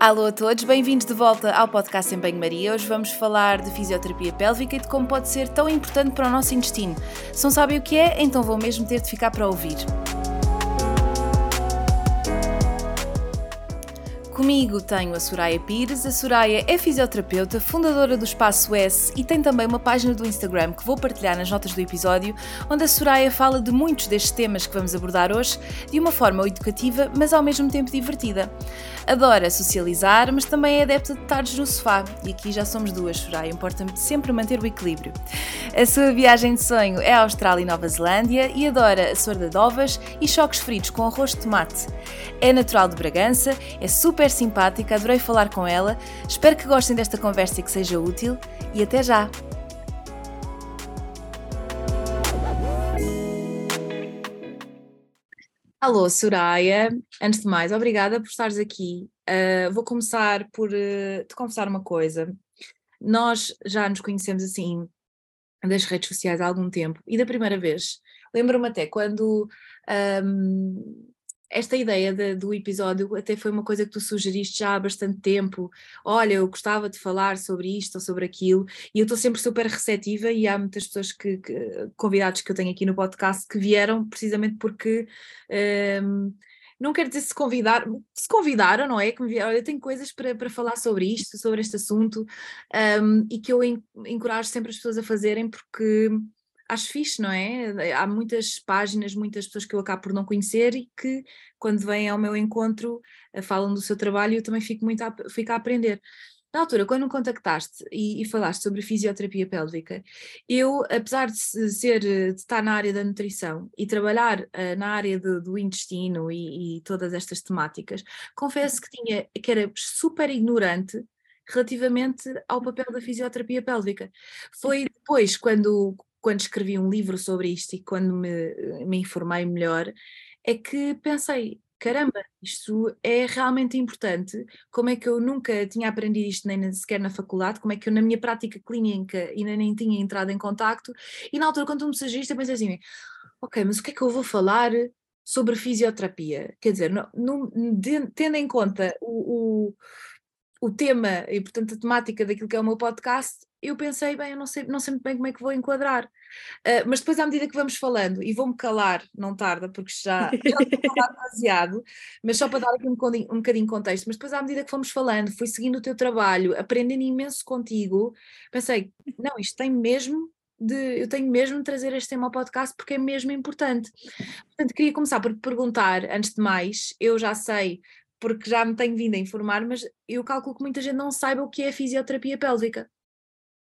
Alô a todos, bem-vindos de volta ao podcast em Banho-Maria. Hoje vamos falar de fisioterapia pélvica e de como pode ser tão importante para o nosso intestino. Se não sabem o que é, então vão mesmo ter de ficar para ouvir. Comigo tenho a Soraya Pires. A Soraya é fisioterapeuta, fundadora do Espaço S e tem também uma página do Instagram que vou partilhar nas notas do episódio, onde a Soraya fala de muitos destes temas que vamos abordar hoje de uma forma educativa, mas ao mesmo tempo divertida. Adora socializar, mas também é adepta de tardes no sofá. E aqui já somos duas, Soraya, importa-me sempre manter o equilíbrio. A sua viagem de sonho é a Austrália e Nova Zelândia e adora a sorda de ovas e choques fritos com arroz de tomate. É natural de Bragança, é super simpática, adorei falar com ela. Espero que gostem desta conversa e que seja útil e até já! Alô, Soraya. Antes de mais, obrigada por estares aqui. Uh, vou começar por uh, te confessar uma coisa. Nós já nos conhecemos assim das redes sociais há algum tempo e da primeira vez, lembro-me até quando um, esta ideia de, do episódio até foi uma coisa que tu sugeriste já há bastante tempo. Olha, eu gostava de falar sobre isto ou sobre aquilo, e eu estou sempre super receptiva. E há muitas pessoas que, que, convidados que eu tenho aqui no podcast que vieram precisamente porque. Um, não quero dizer se convidar, se convidaram, não é? Que me vieram, olha, tenho coisas para, para falar sobre isto, sobre este assunto, um, e que eu encorajo sempre as pessoas a fazerem, porque acho fixe, não é? Há muitas páginas, muitas pessoas que eu acabo por não conhecer e que, quando vêm ao meu encontro, eh, falam do seu trabalho e eu também fico muito a, fico a aprender. Na altura, quando me contactaste e, e, falaste sobre fisioterapia pélvica, eu, apesar de ser, de estar na área da nutrição e trabalhar uh, na área do, do intestino e, e, todas estas temáticas, confesso que tinha que era super ignorante relativamente ao papel da fisioterapia pélvica. Foi depois, quando, quando escrevi um livro sobre isto e quando me, me informei melhor, é que pensei, caramba, isto é realmente importante, como é que eu nunca tinha aprendido isto nem sequer na faculdade, como é que eu na minha prática clínica ainda nem tinha entrado em contacto, e na altura quando sugeriste eu pensei assim, ok, mas o que é que eu vou falar sobre fisioterapia? Quer dizer, não, não, tendo em conta o, o o tema e, portanto, a temática daquilo que é o meu podcast, eu pensei, bem, eu não sei, não sei muito bem como é que vou enquadrar. Uh, mas depois, à medida que vamos falando, e vou-me calar, não tarda, porque já, já estou demasiado, mas só para dar aqui um um bocadinho de contexto, mas depois, à medida que fomos falando, fui seguindo o teu trabalho, aprendendo imenso contigo, pensei, não, isto tem mesmo de, eu tenho mesmo de trazer este tema ao podcast porque é mesmo importante. Portanto, queria começar por perguntar, antes de mais, eu já sei porque já me tenho vindo a informar, mas eu calculo que muita gente não saiba o que é fisioterapia pélvica.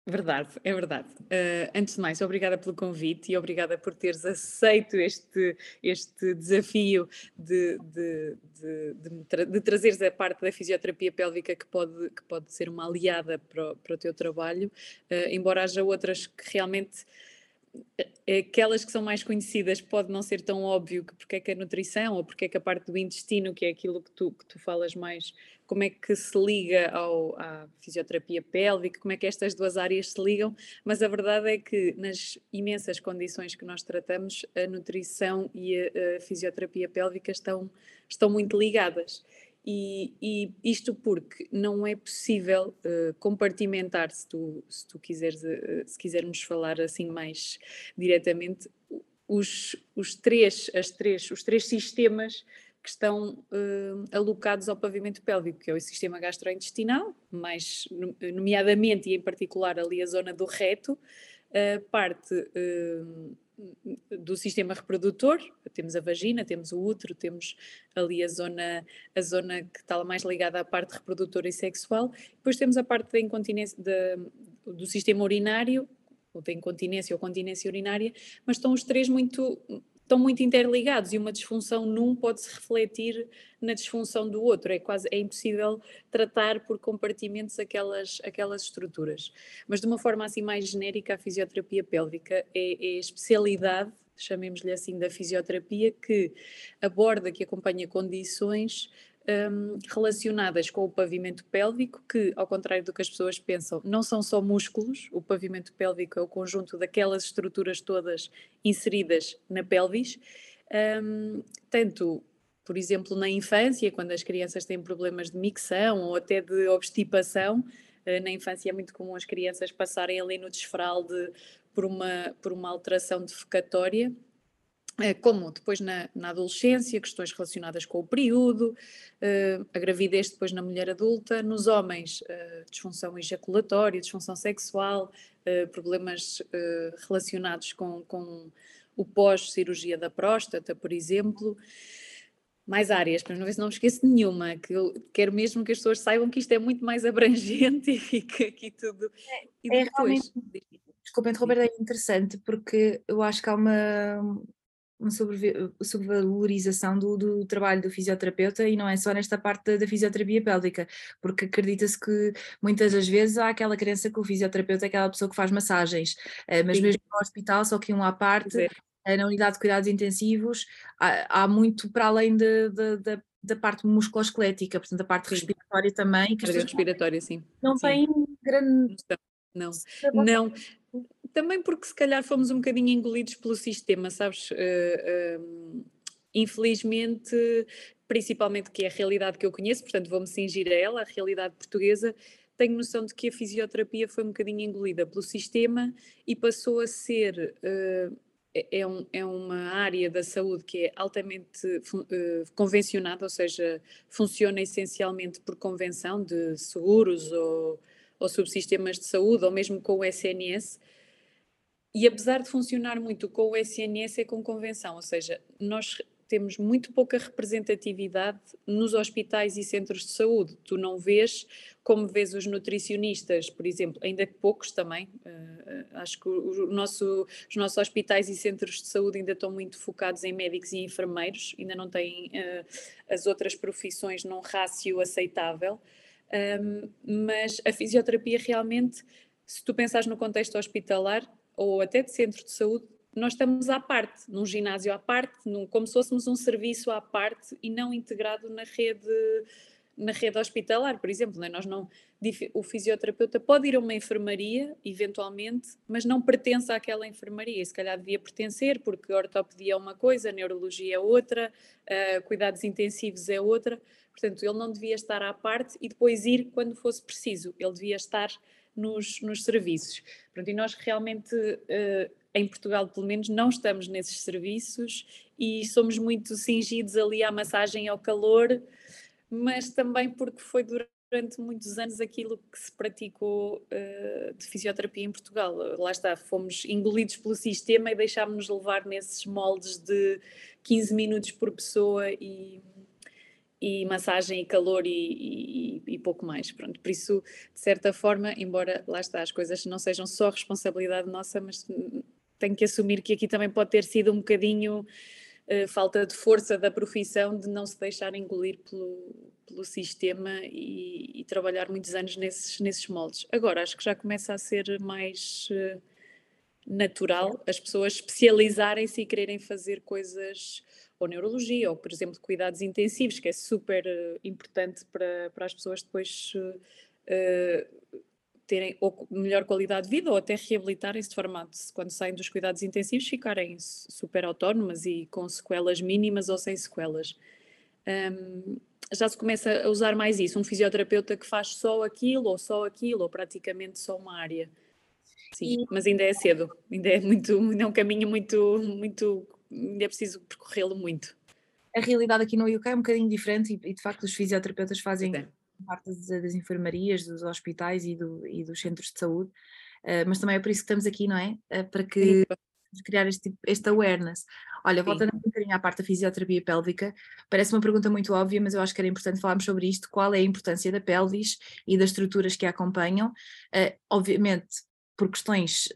Verdade, é verdade. Uh, antes de mais, obrigada pelo convite e obrigada por teres aceito este, este desafio de, de, de, de, tra de trazeres a parte da fisioterapia pélvica que pode, que pode ser uma aliada para o, para o teu trabalho, uh, embora haja outras que realmente aquelas que são mais conhecidas pode não ser tão óbvio que porque é que a nutrição ou porque é que a parte do intestino, que é aquilo que tu, que tu falas mais, como é que se liga ao, à fisioterapia pélvica, como é que estas duas áreas se ligam, mas a verdade é que nas imensas condições que nós tratamos, a nutrição e a, a fisioterapia pélvica estão, estão muito ligadas. E, e, isto porque não é possível uh, compartimentar, se tu, se tu quiseres, uh, se quisermos falar assim mais diretamente, os, os, três, as três, os três sistemas que estão uh, alocados ao pavimento pélvico, que é o sistema gastrointestinal, mais nomeadamente e em particular ali a zona do reto, a parte do sistema reprodutor, temos a vagina, temos o útero, temos ali a zona, a zona que está mais ligada à parte reprodutora e sexual, depois temos a parte da incontinência, da, do sistema urinário, ou da incontinência ou continência urinária, mas estão os três muito estão muito interligados e uma disfunção num pode se refletir na disfunção do outro. É quase é impossível tratar por compartimentos aquelas, aquelas estruturas. Mas de uma forma assim mais genérica, a fisioterapia pélvica é, é especialidade, chamemos-lhe assim, da fisioterapia que aborda, que acompanha condições um, relacionadas com o pavimento pélvico, que, ao contrário do que as pessoas pensam, não são só músculos, o pavimento pélvico é o conjunto daquelas estruturas todas inseridas na pelvis, um, tanto por exemplo, na infância, quando as crianças têm problemas de micção ou até de obstipação, eh, na infância é muito comum as crianças passarem ali no desfralde por uma, por uma alteração defecatória como depois na, na, adolescência, questões relacionadas com o período, uh, a gravidez depois na mulher adulta, nos homens, uh, disfunção ejaculatória, disfunção sexual, uh, problemas relacionados com, com o pós-cirurgia da próstata, por exemplo. Mais áreas, mas não ver se não me esqueço de nenhuma, que eu quero mesmo que as pessoas saibam que isto é muito mais abrangente e que aqui tudo. É, e depois. É Desculpa interromper, é interessante porque eu acho que há uma, uma sobrevalorização do, do, trabalho do fisioterapeuta e não é só nesta parte da, da fisioterapia pélvica, porque acredita-se que muitas das vezes há aquela crença que o fisioterapeuta é aquela pessoa que faz massagens, uh, mas Sim. mesmo no hospital, só que um à parte, uh, na unidade de cuidados intensivos, há, há muito para além de, de, de da parte musculoesquelética, portanto, da parte sim. respiratória também. Que respiratória, sim. Não sim. tem grande. Não, não também porque se calhar fomos um bocadinho engolidos pelo sistema, sabes? Uh, uh, infelizmente, principalmente que é a realidade que eu conheço, portanto vou-me cingir a ela, a realidade portuguesa, tenho noção de que a fisioterapia foi um bocadinho engolida pelo sistema e passou a ser. Uh, é, um, é, uma área da saúde que é altamente uh, convencionada, ou seja, funciona essencialmente por convenção de seguros ou, ou subsistemas de saúde, ou mesmo com o SNS, e apesar de funcionar muito com o SNS, é com convenção, ou seja, nós temos muito pouca representatividade nos hospitais e centros de saúde. Tu não vês como vês os nutricionistas, por exemplo, ainda que poucos também. Uh, acho que o nosso, os nossos hospitais e centros de saúde ainda estão muito focados em médicos e enfermeiros, ainda não têm uh, as outras profissões num rácio aceitável. Um, mas a fisioterapia realmente, se tu pensares no contexto hospitalar, ou até de centro de saúde, nós estamos à parte, num ginásio à parte, num, como se fôssemos um serviço à parte e não integrado na rede na rede hospitalar, por exemplo, né? nós não, o fisioterapeuta pode ir a uma enfermaria, eventualmente, mas não pertence àquela enfermaria, e se calhar devia pertencer, porque ortopedia é uma coisa, neurologia é outra, uh, cuidados intensivos é outra, portanto, ele não devia estar à parte e depois ir quando fosse preciso, ele devia estar nos, nos serviços. Pronto, e nós realmente, uh, em Portugal pelo menos, não estamos nesses serviços e somos muito cingidos ali à massagem ao calor, mas também porque foi durante muitos anos aquilo que se praticou uh, de fisioterapia em Portugal. Lá está, fomos engolidos pelo sistema e deixámos-nos levar nesses moldes de 15 minutos por pessoa e e massagem e calor e, e, e, pouco mais. Pronto, por isso, de certa forma, embora lá está, as coisas não sejam só responsabilidade nossa, mas tenho que assumir que aqui também pode ter sido um bocadinho uh, falta de força da profissão de não se deixar engolir pelo, pelo sistema e, e, trabalhar muitos anos nesses, nesses moldes. Agora, acho que já começa a ser mais. Uh, natural as pessoas especializarem-se e quererem fazer coisas ou neurologia, ou por exemplo cuidados intensivos, que é super uh, importante para, para as pessoas depois uh, terem ou melhor qualidade de vida ou até reabilitarem-se de forma quando saem dos cuidados intensivos, ficarem super autónomas e com sequelas mínimas ou sem sequelas. Um, já se começa a usar mais isso, um fisioterapeuta que faz só aquilo ou só aquilo, ou praticamente só uma área. Sim, e... mas ainda é cedo, ainda é muito, ainda é um caminho muito, muito ainda é preciso percorrê-lo muito. A realidade aqui no UK é um bocadinho diferente e, e de facto os fisioterapeutas fazem é. parte das, das, enfermarias, dos hospitais e, do, e, dos centros de saúde, uh, mas também é por isso que estamos aqui, não é? Uh, para que criar este, este awareness. Olha, voltando um bocadinho à parte da fisioterapia pélvica, parece uma pergunta muito óbvia, mas eu acho que era importante falarmos sobre isto. Qual é a importância da pelvis e das estruturas que a acompanham? Uh, obviamente, por questões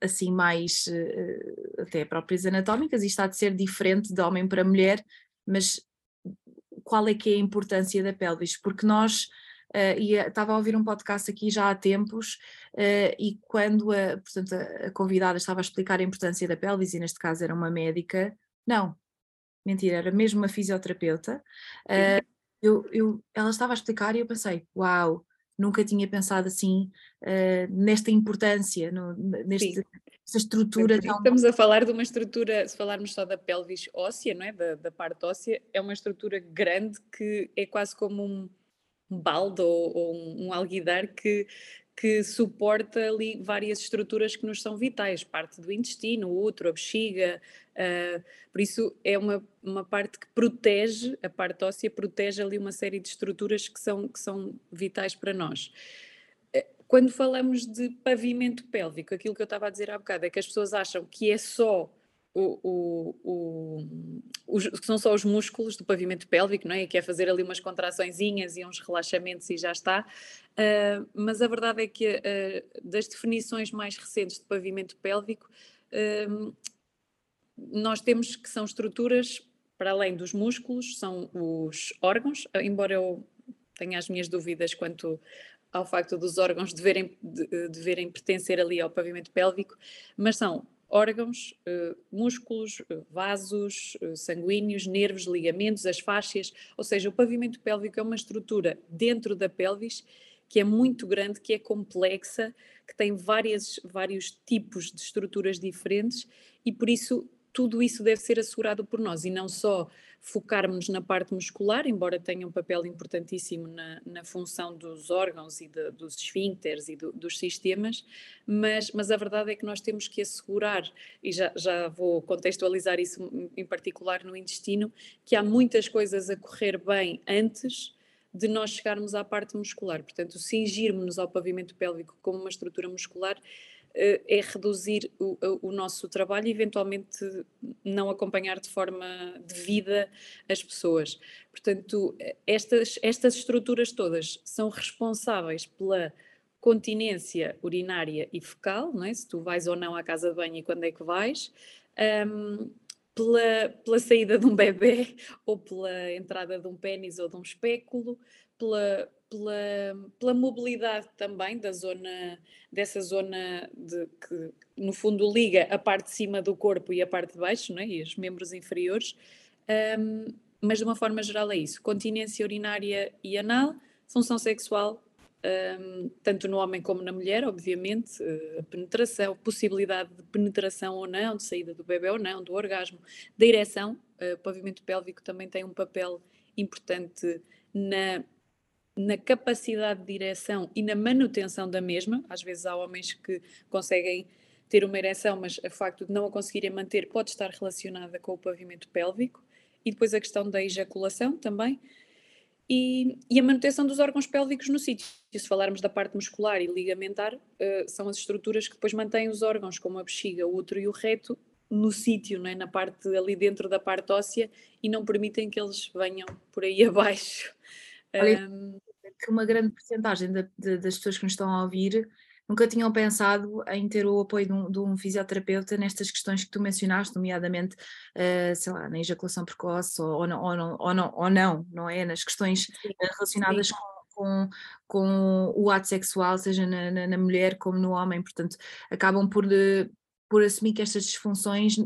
assim mais uh, até próprias anatómicas, e está de ser diferente de homem para mulher, mas qual é que é a importância da pelvis? Porque nós, uh, e estava a ouvir um podcast aqui já há tempos, uh, e quando a, portanto, a, a, convidada estava a explicar a importância da pelvis, e neste caso era uma médica, não, mentira, era mesmo uma fisioterapeuta, eu, eu, ela estava a explicar e eu pensei, uau, nunca tinha pensado assim uh, nesta importância, no, neste, essa estrutura. Estamos a falar de uma estrutura, se falarmos só da pelvis óssea, não é? da, da parte óssea, é uma estrutura grande que é quase como um, um balde ou, ou um, um alguidar que, que suporta ali várias estruturas que nos são vitais, parte do intestino, o útero, a bexiga, uh, por isso é uma, uma parte que protege, a parte óssea protege ali uma série de estruturas que são, que são vitais para nós. Eh, quando falamos de pavimento pélvico, aquilo que eu estava a dizer há bocado é que as pessoas acham que é só o, o, o, os, que são só os músculos do pavimento pélvico, não é? Que é fazer ali umas contraçõezinhas e uns relaxamentos e já está. Uh, mas a verdade é que uh, das definições mais recentes de pavimento pélvico, uh, nós temos que são estruturas, para além dos músculos, são os órgãos, embora eu tenha as minhas dúvidas quanto ao facto dos órgãos deverem, de, deverem pertencer ali ao pavimento pélvico, mas são órgãos, uh, músculos, uh, vasos uh, sanguíneos, nervos, ligamentos, as fáscias, ou seja, o pavimento pélvico é uma estrutura dentro da pelvis que é muito grande, que é complexa, que tem várias, vários tipos de estruturas diferentes e por isso tudo isso deve ser assegurado por nós e não só focarmos na parte muscular, embora tenha um papel importantíssimo na, na função dos órgãos e de, dos esfíncteres e do, dos sistemas, mas, mas a verdade é que nós temos que assegurar, e já, já vou contextualizar isso em particular no intestino, que há muitas coisas a correr bem antes de nós chegarmos à parte muscular. Portanto, cingirmos-nos ao pavimento pélvico como uma estrutura muscular é reduzir o, o, nosso trabalho e eventualmente não acompanhar de forma devida as pessoas. Portanto, estas, estas estruturas todas são responsáveis pela continência urinária e fecal, não é? se tu vais ou não à casa de banho e quando é que vais, um, pela, pela saída de um bebê ou pela entrada de um pênis ou de um espéculo, pela, pela, pela mobilidade também da zona, dessa zona de, que no fundo liga a parte de cima do corpo e a parte de baixo, não é? e os membros inferiores, um, mas de uma forma geral é isso, continência urinária e anal, função sexual, um, tanto no homem como na mulher, obviamente, a penetração, possibilidade de penetração ou não, de saída do bebê ou não, do orgasmo, da ereção, uh, o pavimento pélvico também tem um papel importante na na capacidade de direção e na manutenção da mesma. Às vezes há homens que conseguem ter uma ereção, mas o facto de não a conseguirem manter pode estar relacionada com o pavimento pélvico. E depois a questão da ejaculação também. E, e a manutenção dos órgãos pélvicos no sítio. Se falarmos da parte muscular e ligamentar, uh, são as estruturas que depois mantêm os órgãos, como a bexiga, o útero e o reto, no sítio, é? na parte ali dentro da parte óssea, e não permitem que eles venham por aí abaixo. Olha, um, que uma grande porcentagem das pessoas que nos estão a ouvir nunca tinham pensado em ter o apoio de um, de um fisioterapeuta nestas questões que tu mencionaste, nomeadamente, uh, sei lá, na ejaculação precoce ou, ou, não, ou, não, ou, não, ou não, não é? Nas questões sim, relacionadas sim. Com, com, o ato sexual, seja na, na, na, mulher como no homem, portanto, acabam por, eh, por assumir que estas disfunções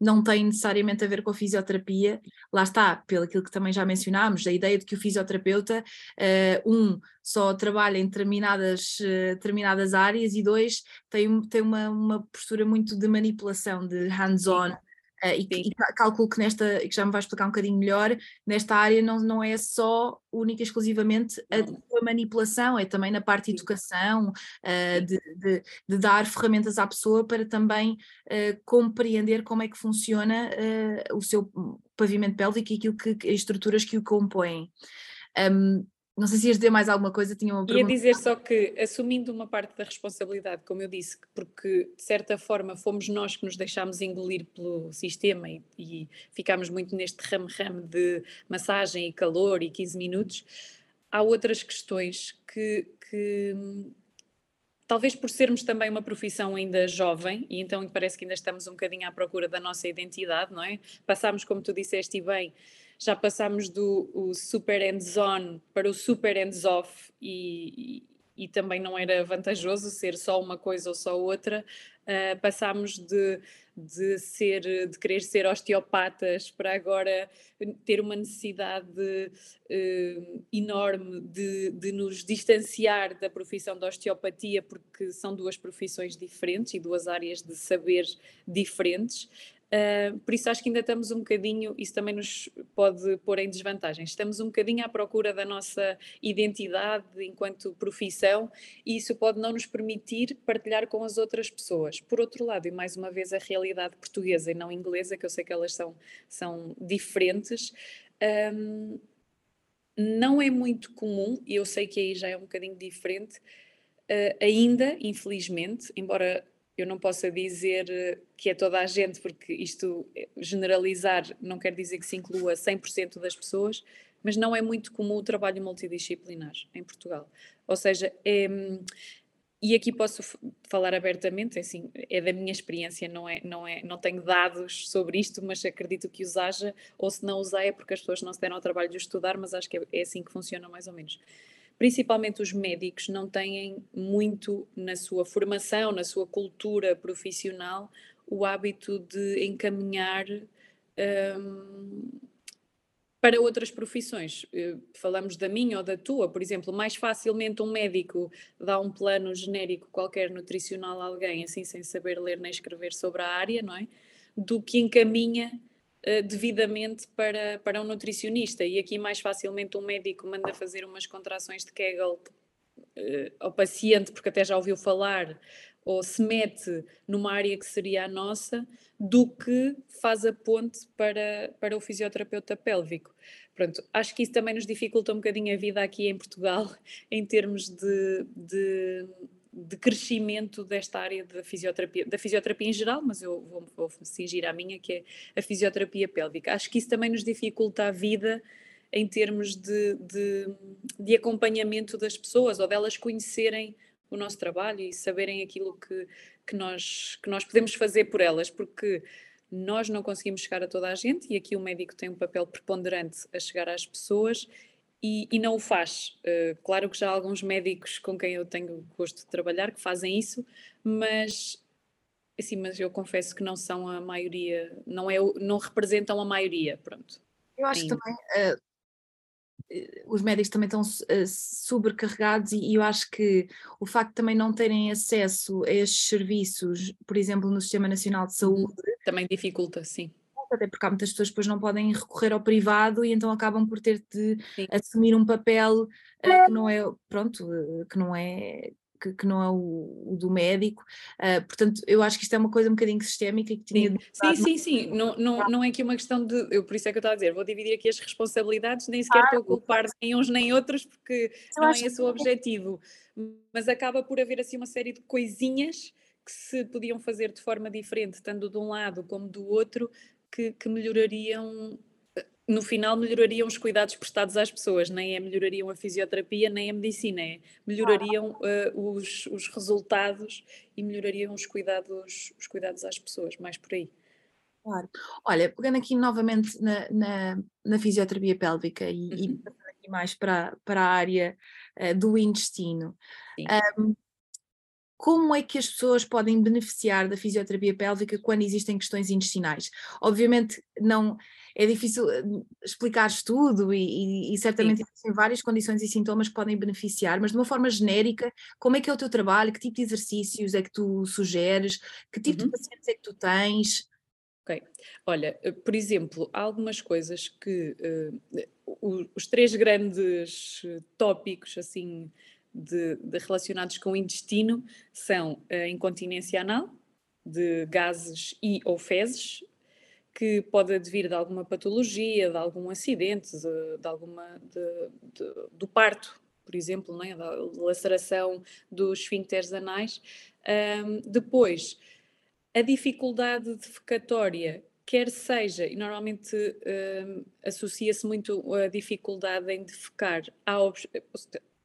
não tem necessariamente a ver com a fisioterapia, lá está, pelo aquilo que também já mencionámos, a ideia de que o fisioterapeuta, uh, um, só trabalha em determinadas, uh, determinadas áreas e dois, tem, tem uma, uma postura muito de manipulação, de hands-on, Uh, e, e, calculo que nesta, que já me vai explicar um bocadinho melhor, nesta área não, não é só única e exclusivamente a, a manipulação, é também na parte de educação, uh, de, de, de, dar ferramentas à pessoa para também uh, compreender como é que funciona o seu pavimento pélvico e aquilo que, as estruturas que o compõem. Um, não sei se ias dizer mais alguma coisa, tinha uma pergunta. Ia dizer só que, assumindo uma parte da responsabilidade, como eu disse, porque de certa forma fomos nós que nos deixámos engolir pelo sistema e, e ficámos muito neste ramo-ramo de massagem e calor e 15 minutos, há outras questões que, que talvez por sermos também uma profissão ainda jovem, e então parece que ainda estamos um bocadinho à procura da nossa identidade, não é? Passámos, como tu disseste bem, já passámos do super hands-on para o super hands-off e, e também não era vantajoso ser só uma coisa ou só outra, uh, passámos de, de, ser, de querer ser osteopatas para agora ter uma necessidade uh, enorme de, de nos distanciar da profissão da osteopatia, porque são duas profissões diferentes e duas áreas de saber diferentes. Uh, por isso acho que ainda estamos um bocadinho, isso também nos pode pôr em desvantagem, estamos um bocadinho à procura da nossa identidade enquanto profissão e isso pode não nos permitir partilhar com as outras pessoas. Por outro lado, e mais uma vez a realidade portuguesa e não inglesa, que eu sei que elas são, são diferentes, um, não é muito comum, e eu sei que aí já é um bocadinho diferente, uh, ainda, infelizmente, embora eu não possa dizer eh, que é toda a gente, porque isto, eh, generalizar, não quer dizer que se inclua 100% das pessoas, mas não é muito comum o trabalho multidisciplinar em Portugal. Ou seja, é, e aqui posso falar abertamente, assim, é da minha experiência, não, é, não, é, não tenho dados sobre isto, mas acredito que os haja, ou se não os há é porque as pessoas não se deram ao trabalho de estudar, mas acho que é, é assim que funciona mais ou menos principalmente os médicos, não têm muito na sua formação, na sua cultura profissional, o hábito de encaminhar um, para outras profissões. Eh, falamos da minha ou da tua, por exemplo, mais facilmente um médico dá um plano genérico qualquer nutricional a alguém, assim sem saber ler nem escrever sobre a área, não é? Do que encaminha eh, devidamente para, para um nutricionista. E aqui mais facilmente um médico manda fazer umas contrações de Kegel uh, ao paciente, porque até já ouviu falar, ou se mete numa área que seria a nossa, do que faz a ponte para, para o fisioterapeuta pélvico. Pronto, acho que isso também nos dificulta um bocadinho a vida aqui em Portugal, em termos de, de de crescimento desta área da fisioterapia, da fisioterapia em geral, mas eu vou, vou cingir à minha, que é a fisioterapia pélvica. Acho que isso também nos dificulta a vida em termos de, de, de acompanhamento das pessoas ou delas conhecerem o nosso trabalho e saberem aquilo que, que, nós, que nós podemos fazer por elas, porque nós não conseguimos chegar a toda a gente e aqui o médico tem um papel preponderante a chegar às pessoas e, e não o faz. Uh, claro que já há alguns médicos com quem eu tenho gosto de trabalhar que fazem isso, mas assim, mas eu confesso que não são a maioria, não, é, não representam a maioria, pronto. Eu acho Ainda. também uh, os médicos também estão uh, sobrecarregados e, e, eu acho que o facto de também não terem acesso a estes serviços, por exemplo, no Sistema Nacional de uhum. Saúde, também dificulta, sim até porque há muitas pessoas depois não podem recorrer ao privado e então acabam por ter de Sim. assumir um papel uh, que não é, pronto, uh, que não é que, que, não é o, o do médico, uh, portanto eu acho que isto é uma coisa um bocadinho sistémica que tinha sim. sim, sim, sim, não, não, não é aqui uma questão de, eu, por isso é que eu estava a dizer, vou dividir aqui as responsabilidades, nem sequer estou a culpar nem uns nem outros, porque eu não é esse o objetivo, mas acaba por haver assim uma série de coisinhas que se podiam fazer de forma diferente, tanto de um lado como do outro, que, que melhorariam no final melhorariam os cuidados prestados às pessoas, nem é melhorariam a fisioterapia, nem a medicina, é melhorariam uh, os, os resultados e melhorariam os cuidados, os cuidados às pessoas, mais por aí. Claro. Olha, pegando aqui novamente na, na, na fisioterapia pélvica e, uhum. e mais para, para a área uh, do intestino, um, como é que as pessoas podem beneficiar da fisioterapia pélvica quando existem questões intestinais? Obviamente não é difícil eh, explicar tudo e, e, e certamente Sim. existem várias condições e sintomas que podem beneficiar, mas de uma forma genérica, como é que é o teu trabalho? Que tipo de exercícios é que tu sugeres? Que tipo uhum. de pacientes é que tu tens? Ok. Olha, eh, por exemplo, há algumas coisas que uh, os três grandes tópicos assim de, de relacionados com o intestino são a incontinência anal, de gases e ou fezes, que pode advir de alguma patologia, de algum acidente, de, de alguma de, do parto, por exemplo, né? da laceração dos esfíncteres anais. Um, depois, a dificuldade defecatória, quer seja, e normalmente um, associa-se muito a dificuldade em defecar à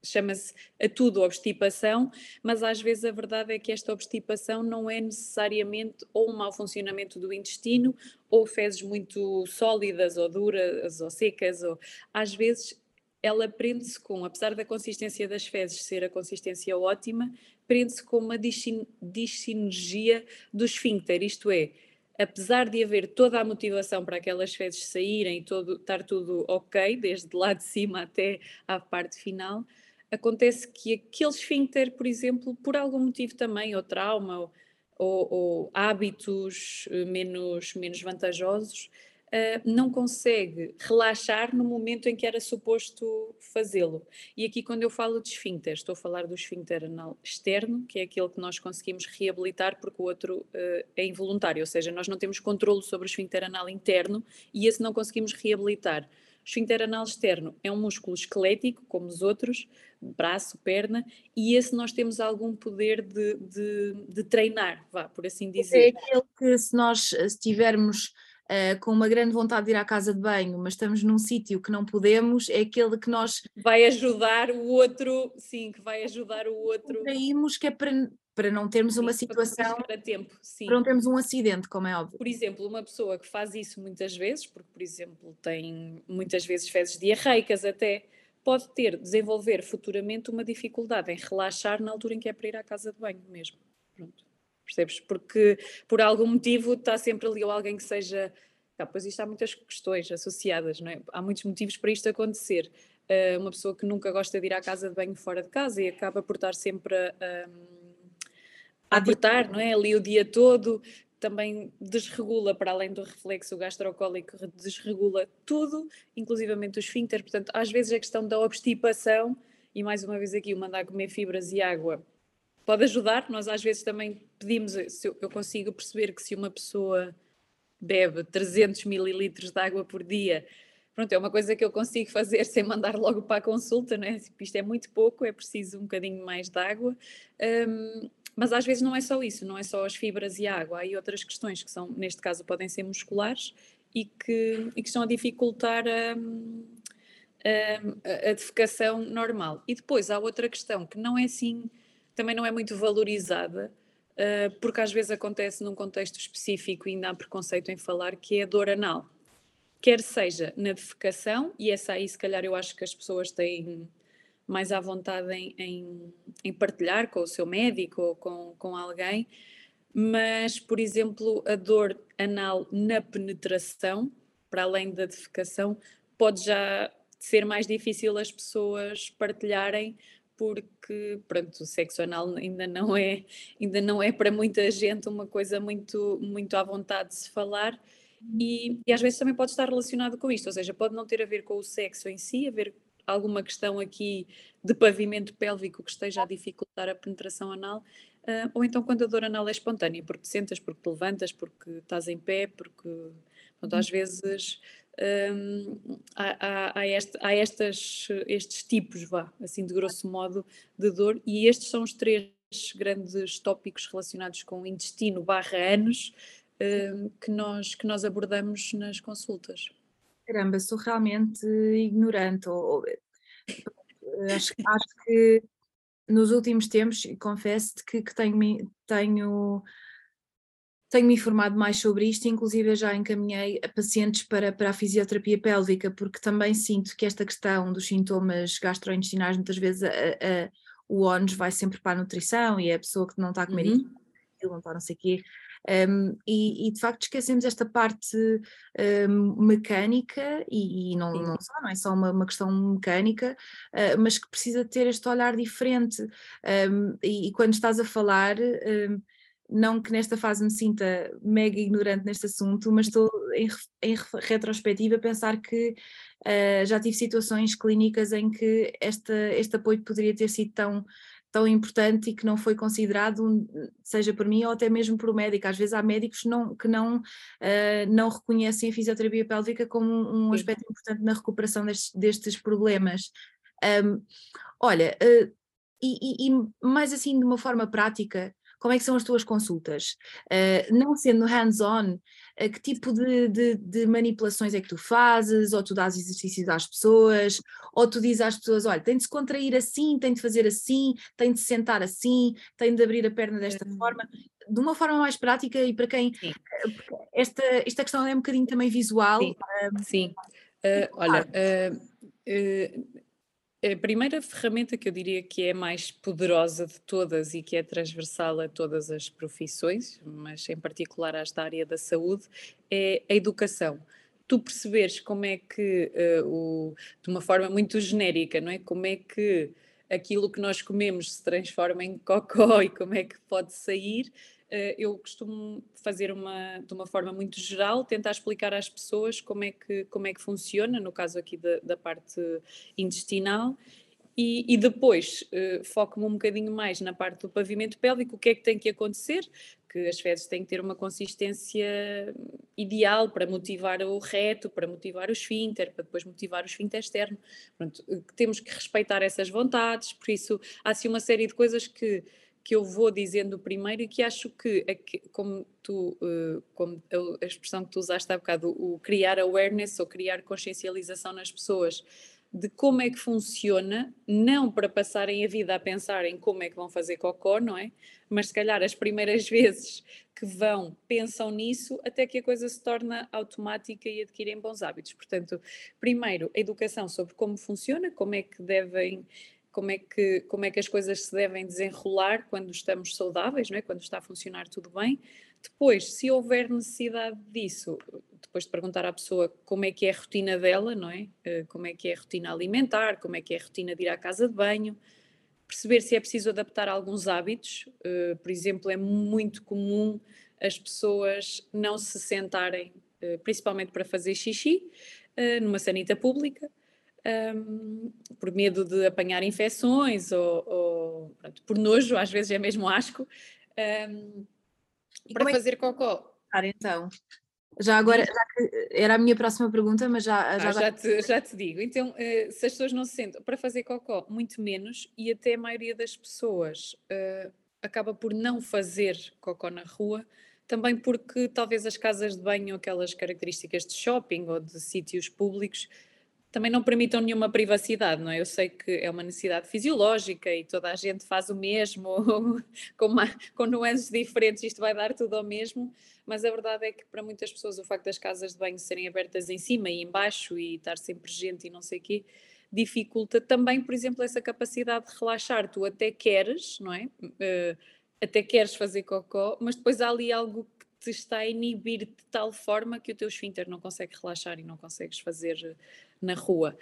chama-se a tudo obstipação, mas às vezes a verdade é que esta obstipação não é necessariamente ou um mau funcionamento do intestino ou fezes muito sólidas ou duras ou secas, ou às vezes ela prende-se com, apesar da consistência das fezes ser a consistência ótima, prende-se com uma dissinergia do esfíncter, isto é, apesar de haver toda a motivação para aquelas fezes saírem e todo, estar tudo ok, desde lá de cima até à parte final, acontece que aquele esfíncter, por exemplo, por algum motivo também, ou trauma, ou, ou, ou hábitos eh, menos, menos vantajosos, uh, não consegue relaxar no momento em que era suposto fazê-lo. E aqui, quando eu falo de esfíncter, estou a falar do esfíncter anal externo, que é aquele que nós conseguimos reabilitar porque o outro uh, é involuntário, ou seja, nós não temos controle sobre o esfíncter anal interno e esse não conseguimos reabilitar. O esfíncter anal externo é um músculo esquelético, como os outros, braço, perna, e esse nós temos algum poder de, de, de treinar, vá, por assim dizer. É aquele que se nós estivermos uh, com uma grande vontade de ir à casa de banho, mas estamos num sítio que não podemos, é aquele que nós. Vai ajudar o outro, sim, que vai ajudar o outro. Traímos, que é para, para não termos sim, uma situação. Para, tempo, sim. para não termos um acidente, como é óbvio. Por exemplo, uma pessoa que faz isso muitas vezes, porque, por exemplo, tem muitas vezes fezes diarreicas até pode ter, desenvolver futuramente uma dificuldade em relaxar na altura em que é para ir à casa de banho mesmo. Pronto percebes? Porque por algum motivo está sempre ali ou alguém que seja. Ah, pois isto há muitas questões associadas, não é? Há muitos motivos para isto acontecer. Uh, uma pessoa que nunca gosta de ir à casa de banho fora de casa e acaba por estar sempre a apertar, não é? Ali o dia todo, também desregula, para além do reflexo gastrocólico, desregula tudo, inclusivamente o esfíncter. Portanto, às vezes a questão da obstipação, e mais uma vez aqui o mandar comer fibras e água pode ajudar. Nós às vezes também pedimos, se eu, consigo perceber que se uma pessoa bebe 300 mililitros de água por dia, pronto, é uma coisa que eu consigo fazer sem mandar logo para a consulta, né? Isto é muito pouco, é preciso um bocadinho mais de água. Um, mas às vezes não é só isso, não é só as fibras e a água, há aí outras questões que são, neste caso, podem ser musculares e que, e que estão a dificultar a, a, a defecação normal. E depois há outra questão que não é assim também não é muito valorizada, uh, porque às vezes acontece num contexto específico e ainda há preconceito em falar, que é a dor anal. Quer seja na defecação, e essa aí se calhar eu acho que as pessoas têm mais à vontade em, em, em partilhar com o seu médico ou com, com alguém, mas, por exemplo, a dor anal na penetração, para além da defecação, pode já ser mais difícil as pessoas partilharem porque pronto, o sexo anal ainda não é ainda não é para muita gente uma coisa muito muito à vontade de se falar. E, e às vezes também pode estar relacionado com isto, ou seja, pode não ter a ver com o sexo em si, haver alguma questão aqui de pavimento pélvico que esteja a dificultar a penetração anal, uh, ou então quando a dor anal é espontânea, porque te sentas, porque te levantas, porque estás em pé, porque às uhum. vezes um, há, há, este, há estas, estes tipos, vá, assim de grosso modo, de dor, e estes são os três grandes tópicos relacionados com o intestino barra anos um, que, nós, que nós abordamos nas consultas. Caramba, sou realmente ignorante. Ou, acho, acho que nos últimos tempos, confesso-te que, que tenho, tenho tenho-me informado mais sobre isto, inclusive já encaminhei pacientes para, para a fisioterapia pélvica, porque também sinto que esta questão dos sintomas gastrointestinais, muitas vezes a, a, o ONS vai sempre para a nutrição e é a pessoa que não está a comer uhum. isso, não está não sei o quê. Um, e, e, de facto esquecemos esta parte um, mecânica e, e não, não, só, não é só uma, uma questão mecânica, uh, mas que precisa ter este olhar diferente. Um, e, e, quando estás a falar, não que nesta fase me sinta mega ignorante neste assunto, mas estou em, em retrospectiva a pensar que uh, já tive situações clínicas em que esta, este apoio poderia ter sido tão, tão importante e que não foi considerado, seja por mim ou até mesmo por o médico. Às vezes há médicos não, que não, uh, não reconhecem a fisioterapia pélvica como um, um aspecto importante na recuperação destes, destes problemas. Um, olha, uh, e, e, e mais assim de uma forma prática, como é que são as tuas consultas? Uh, não sendo hands-on, que tipo de, de, de, manipulações é que tu fazes? Ou tu dás exercícios às pessoas? Ou tu dizes às pessoas, olha, tem de se contrair assim, tem de fazer assim, tem de se sentar assim, tem de abrir a perna desta uhum. forma? De uma forma mais prática e para quem... Uh, esta, esta questão é um bocadinho também visual. Sim, Sim. olha A primeira ferramenta que eu diria que é mais poderosa de todas e que é transversal a todas as profissões, mas em particular às da área da saúde, é a educação. Tu perceberes como é que, uh, o, de uma forma muito genérica, não é? Como é que aquilo que nós comemos se transforma em cocó e como é que pode sair, eu costumo fazer uma, de uma forma muito geral, tentar explicar às pessoas como é que, como é que funciona, no caso aqui da, da parte intestinal, e, e, depois uh, foco-me um bocadinho mais na parte do pavimento pélvico, o que é que tem que acontecer, que as fezes têm que ter uma consistência ideal para motivar o reto, para motivar o esfíncter, para depois motivar o esfíncter externo. Pronto, eh, temos que respeitar essas vontades, por isso há assim uma série de coisas que que eu vou dizendo primeiro e que acho que, como tu, eh, como a expressão que tu usaste há bocado, o criar awareness ou criar consciencialização nas pessoas de como é que funciona, não para passarem a vida a pensar em como é que vão fazer cocó, não é? Mas se calhar as primeiras vezes que vão, pensam nisso, até que a coisa se torna automática e adquirem bons hábitos. Portanto, primeiro, a educação sobre como funciona, como é que devem como é que, como é que as coisas se devem desenrolar quando estamos saudáveis, não é? quando está a funcionar tudo bem. Depois, se houver necessidade disso, depois de perguntar à pessoa como é que é a rotina dela, não é? Eh, como é que é a rotina alimentar, como é que é a rotina de ir à casa de banho, perceber se é preciso adaptar alguns hábitos. Eh, por exemplo, é muito comum as pessoas não se sentarem, eh, principalmente para fazer xixi, numa sanita pública, um, por medo de apanhar infecções ou, ou pronto, por nojo, às vezes é mesmo asco, um, para é fazer cocó. Então, já agora, já era a minha próxima pergunta, mas já já, ah, já, te, já te digo. Então, uh, se as pessoas não se sentem para fazer cocó, muito menos, e até a maioria das pessoas uh, acaba por não fazer cocó na rua, também porque talvez as casas de banho, aquelas características de shopping ou de sítios públicos, também não permitam nenhuma privacidade, não é? Eu sei que é uma necessidade fisiológica e toda a gente faz o mesmo, com, uma, com nuances diferentes, isto vai dar tudo ao mesmo, mas a verdade é que para muitas pessoas o facto das casas de banho serem abertas em cima e embaixo e estar sempre gente e não sei o quê, dificulta também, por exemplo, essa capacidade de relaxar. Tu até queres, não é? Uh, até queres fazer cocó, mas depois há ali algo te está a inibir de tal forma que o teu esfíncter não consegue relaxar e não consegues fazer na rua.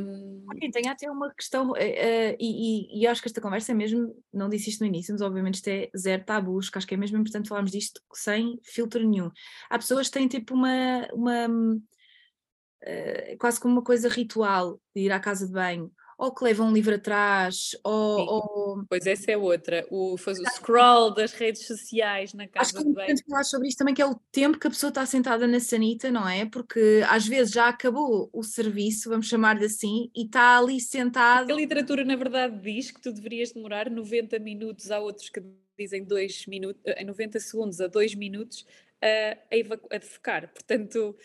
Um... Tem até uma questão, uh, uh, e, e, acho que esta conversa é mesmo, não disse isto no início, mas obviamente isto é zero tabus, que acho que é mesmo importante falarmos disto sem filtro nenhum. Há pessoas que têm tipo uma, uma uh, quase como uma coisa ritual de ir à casa de banho, ou que levam um livro atrás, ou, ou... Pois essa é outra, o, faz o scroll das redes sociais na casa Acho que é importante falar sobre isto também, que é o tempo que a pessoa está sentada na sanita, não é? Porque às vezes já acabou o serviço, vamos chamar-lhe assim, e está ali sentado... A literatura na verdade diz que tu deverias demorar 90 minutos, há outros que dizem 2 minutos, em 90 segundos a 2 minutos a, a, a defecar, portanto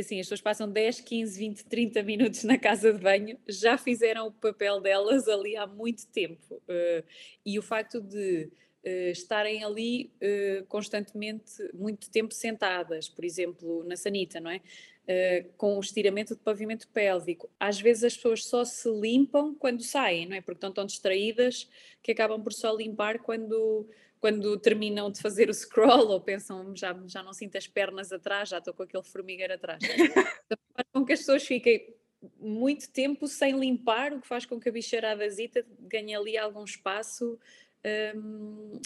assim, as pessoas passam 10, 15, 20, 30 minutos na casa de banho, já fizeram o papel delas ali há muito tempo. Uh, e o facto de uh, estarem ali uh, constantemente, muito tempo sentadas, por exemplo, na sanita, não é? com o estiramento de pavimento pélvico. Às vezes as pessoas só se limpam quando saem, não é? Porque estão tão distraídas que acabam por só limpar quando quando terminam de fazer o scroll ou pensam já, já não sinto as pernas atrás, já estou com aquele formigueiro atrás. Então, faz com que as pessoas fiquem muito tempo sem limpar, o que faz com que a bicharada-zita ganhe ali algum espaço um,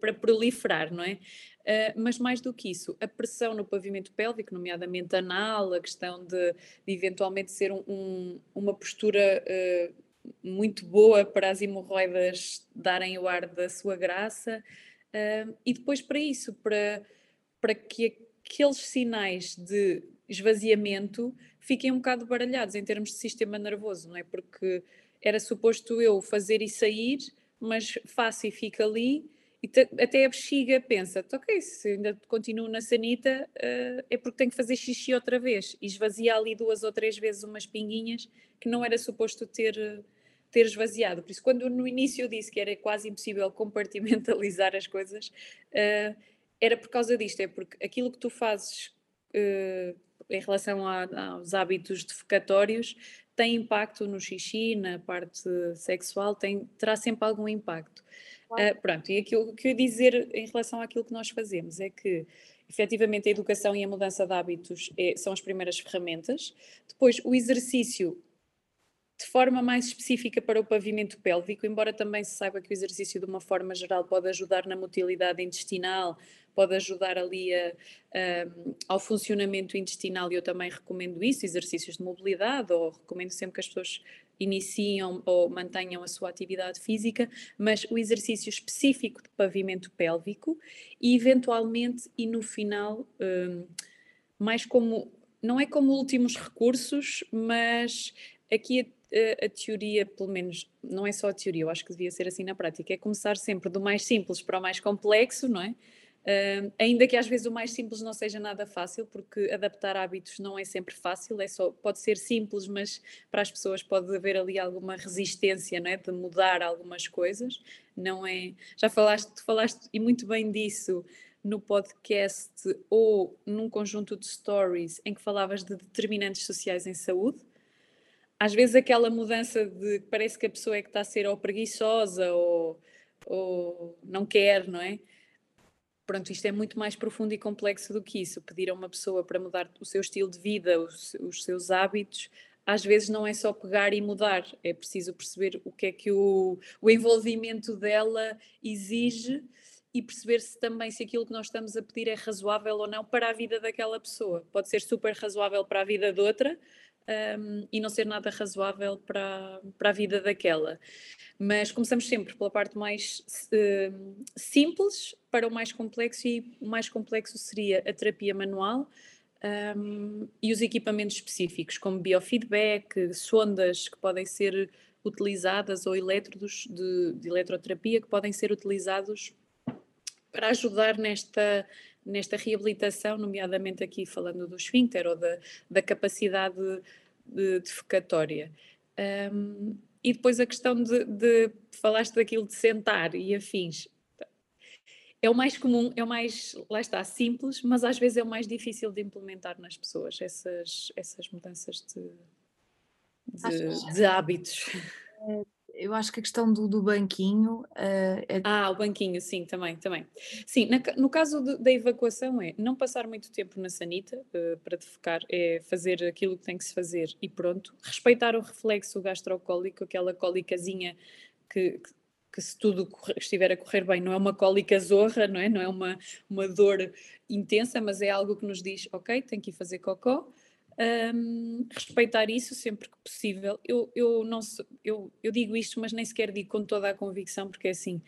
para proliferar, não é? Uh, mas mais do que isso, a pressão no pavimento pélvico, nomeadamente anal, a questão de, de eventualmente ser um, um, uma postura uh, muito boa para as hemorroidas darem o ar da sua graça, uh, e depois para isso, para, para que aqueles sinais de esvaziamento fiquem um bocado baralhados em termos de sistema nervoso, não é? Porque era suposto eu fazer e sair, mas faço e fico ali, e até a bexiga pensa, ok, se ainda continuo na sanita, uh, é porque tenho que fazer xixi outra vez, e esvazia ali duas ou três vezes umas pinguinhas que não era suposto ter ter esvaziado. Por isso, quando no início eu disse que era quase impossível compartimentalizar as coisas, uh, era por causa disto, é porque aquilo que tu fazes uh, em relação a, aos hábitos defecatórios tem impacto no xixi, na parte sexual, tem, terá sempre algum impacto. Claro. Uh, pronto, e aquilo que eu ia dizer em relação àquilo que nós fazemos é que efetivamente a educação e a mudança de hábitos é, são as primeiras ferramentas. Depois, o exercício de forma mais específica para o pavimento pélvico, embora também se saiba que o exercício de uma forma geral pode ajudar na motilidade intestinal, pode ajudar ali a, a, ao funcionamento intestinal e eu também recomendo isso, exercícios de mobilidade, ou recomendo sempre que as pessoas iniciam ou mantenham a sua atividade física, mas o exercício específico de pavimento pélvico e eventualmente e no final um, mais como não é como últimos recursos, mas aqui a, a, teoria, pelo menos, não é só a teoria, eu acho que devia ser assim na prática, é começar sempre do mais simples para o mais complexo, não é? Uh, ainda que às vezes o mais simples não seja nada fácil, porque adaptar hábitos não é sempre fácil, é só, pode ser simples, mas para as pessoas pode haver ali alguma resistência não é? de mudar algumas coisas. Não é. Já falaste, falaste e muito bem disso no podcast ou num conjunto de stories em que falavas de determinantes sociais em saúde. Às vezes aquela mudança de parece que a pessoa é que está a ser ou preguiçosa ou, ou não quer, não é? Pronto, isto é muito mais profundo e complexo do que isso. Pedir a uma pessoa para mudar o seu estilo de vida, os, os seus hábitos, às vezes não é só pegar e mudar, é preciso perceber o que é que o, o envolvimento dela exige e perceber se também se aquilo que nós estamos a pedir é razoável ou não para a vida daquela pessoa. Pode ser super razoável para a vida de outra, um, e não ser nada razoável para, para a vida daquela. Mas começamos sempre pela parte mais uh, simples para o mais complexo, e o mais complexo seria a terapia manual. Um, e os equipamentos específicos, como biofeedback, sondas que podem ser utilizadas ou elétrodos de, de eletroterapia que podem ser utilizados para ajudar nesta, nesta reabilitação, nomeadamente aqui falando do esfíncter ou da, da capacidade de, defecatória. Um, e depois a questão de, de, falaste daquilo de sentar e afins. É o mais comum, é o mais, lá está, simples, mas às vezes é o mais difícil de implementar nas pessoas, essas, essas mudanças de, de, de hábitos. Eu acho que a questão do, do banquinho uh, é... Ah, o banquinho, sim, também, também. Sim, na, no caso de, da evacuação é não passar muito tempo na sanita uh, para defecar, é fazer aquilo que tem que se fazer e pronto. Respeitar o reflexo gastrocólico, aquela cólicazinha que, que que se tudo estiver a correr bem, não é uma cólica zorra, não é? Não é uma, uma dor intensa, mas é algo que nos diz, ok, tenho que ir fazer cocó um, respeitar isso sempre que possível. Eu, eu, não, eu, eu digo isto, mas nem sequer digo com toda a convicção, porque é assim,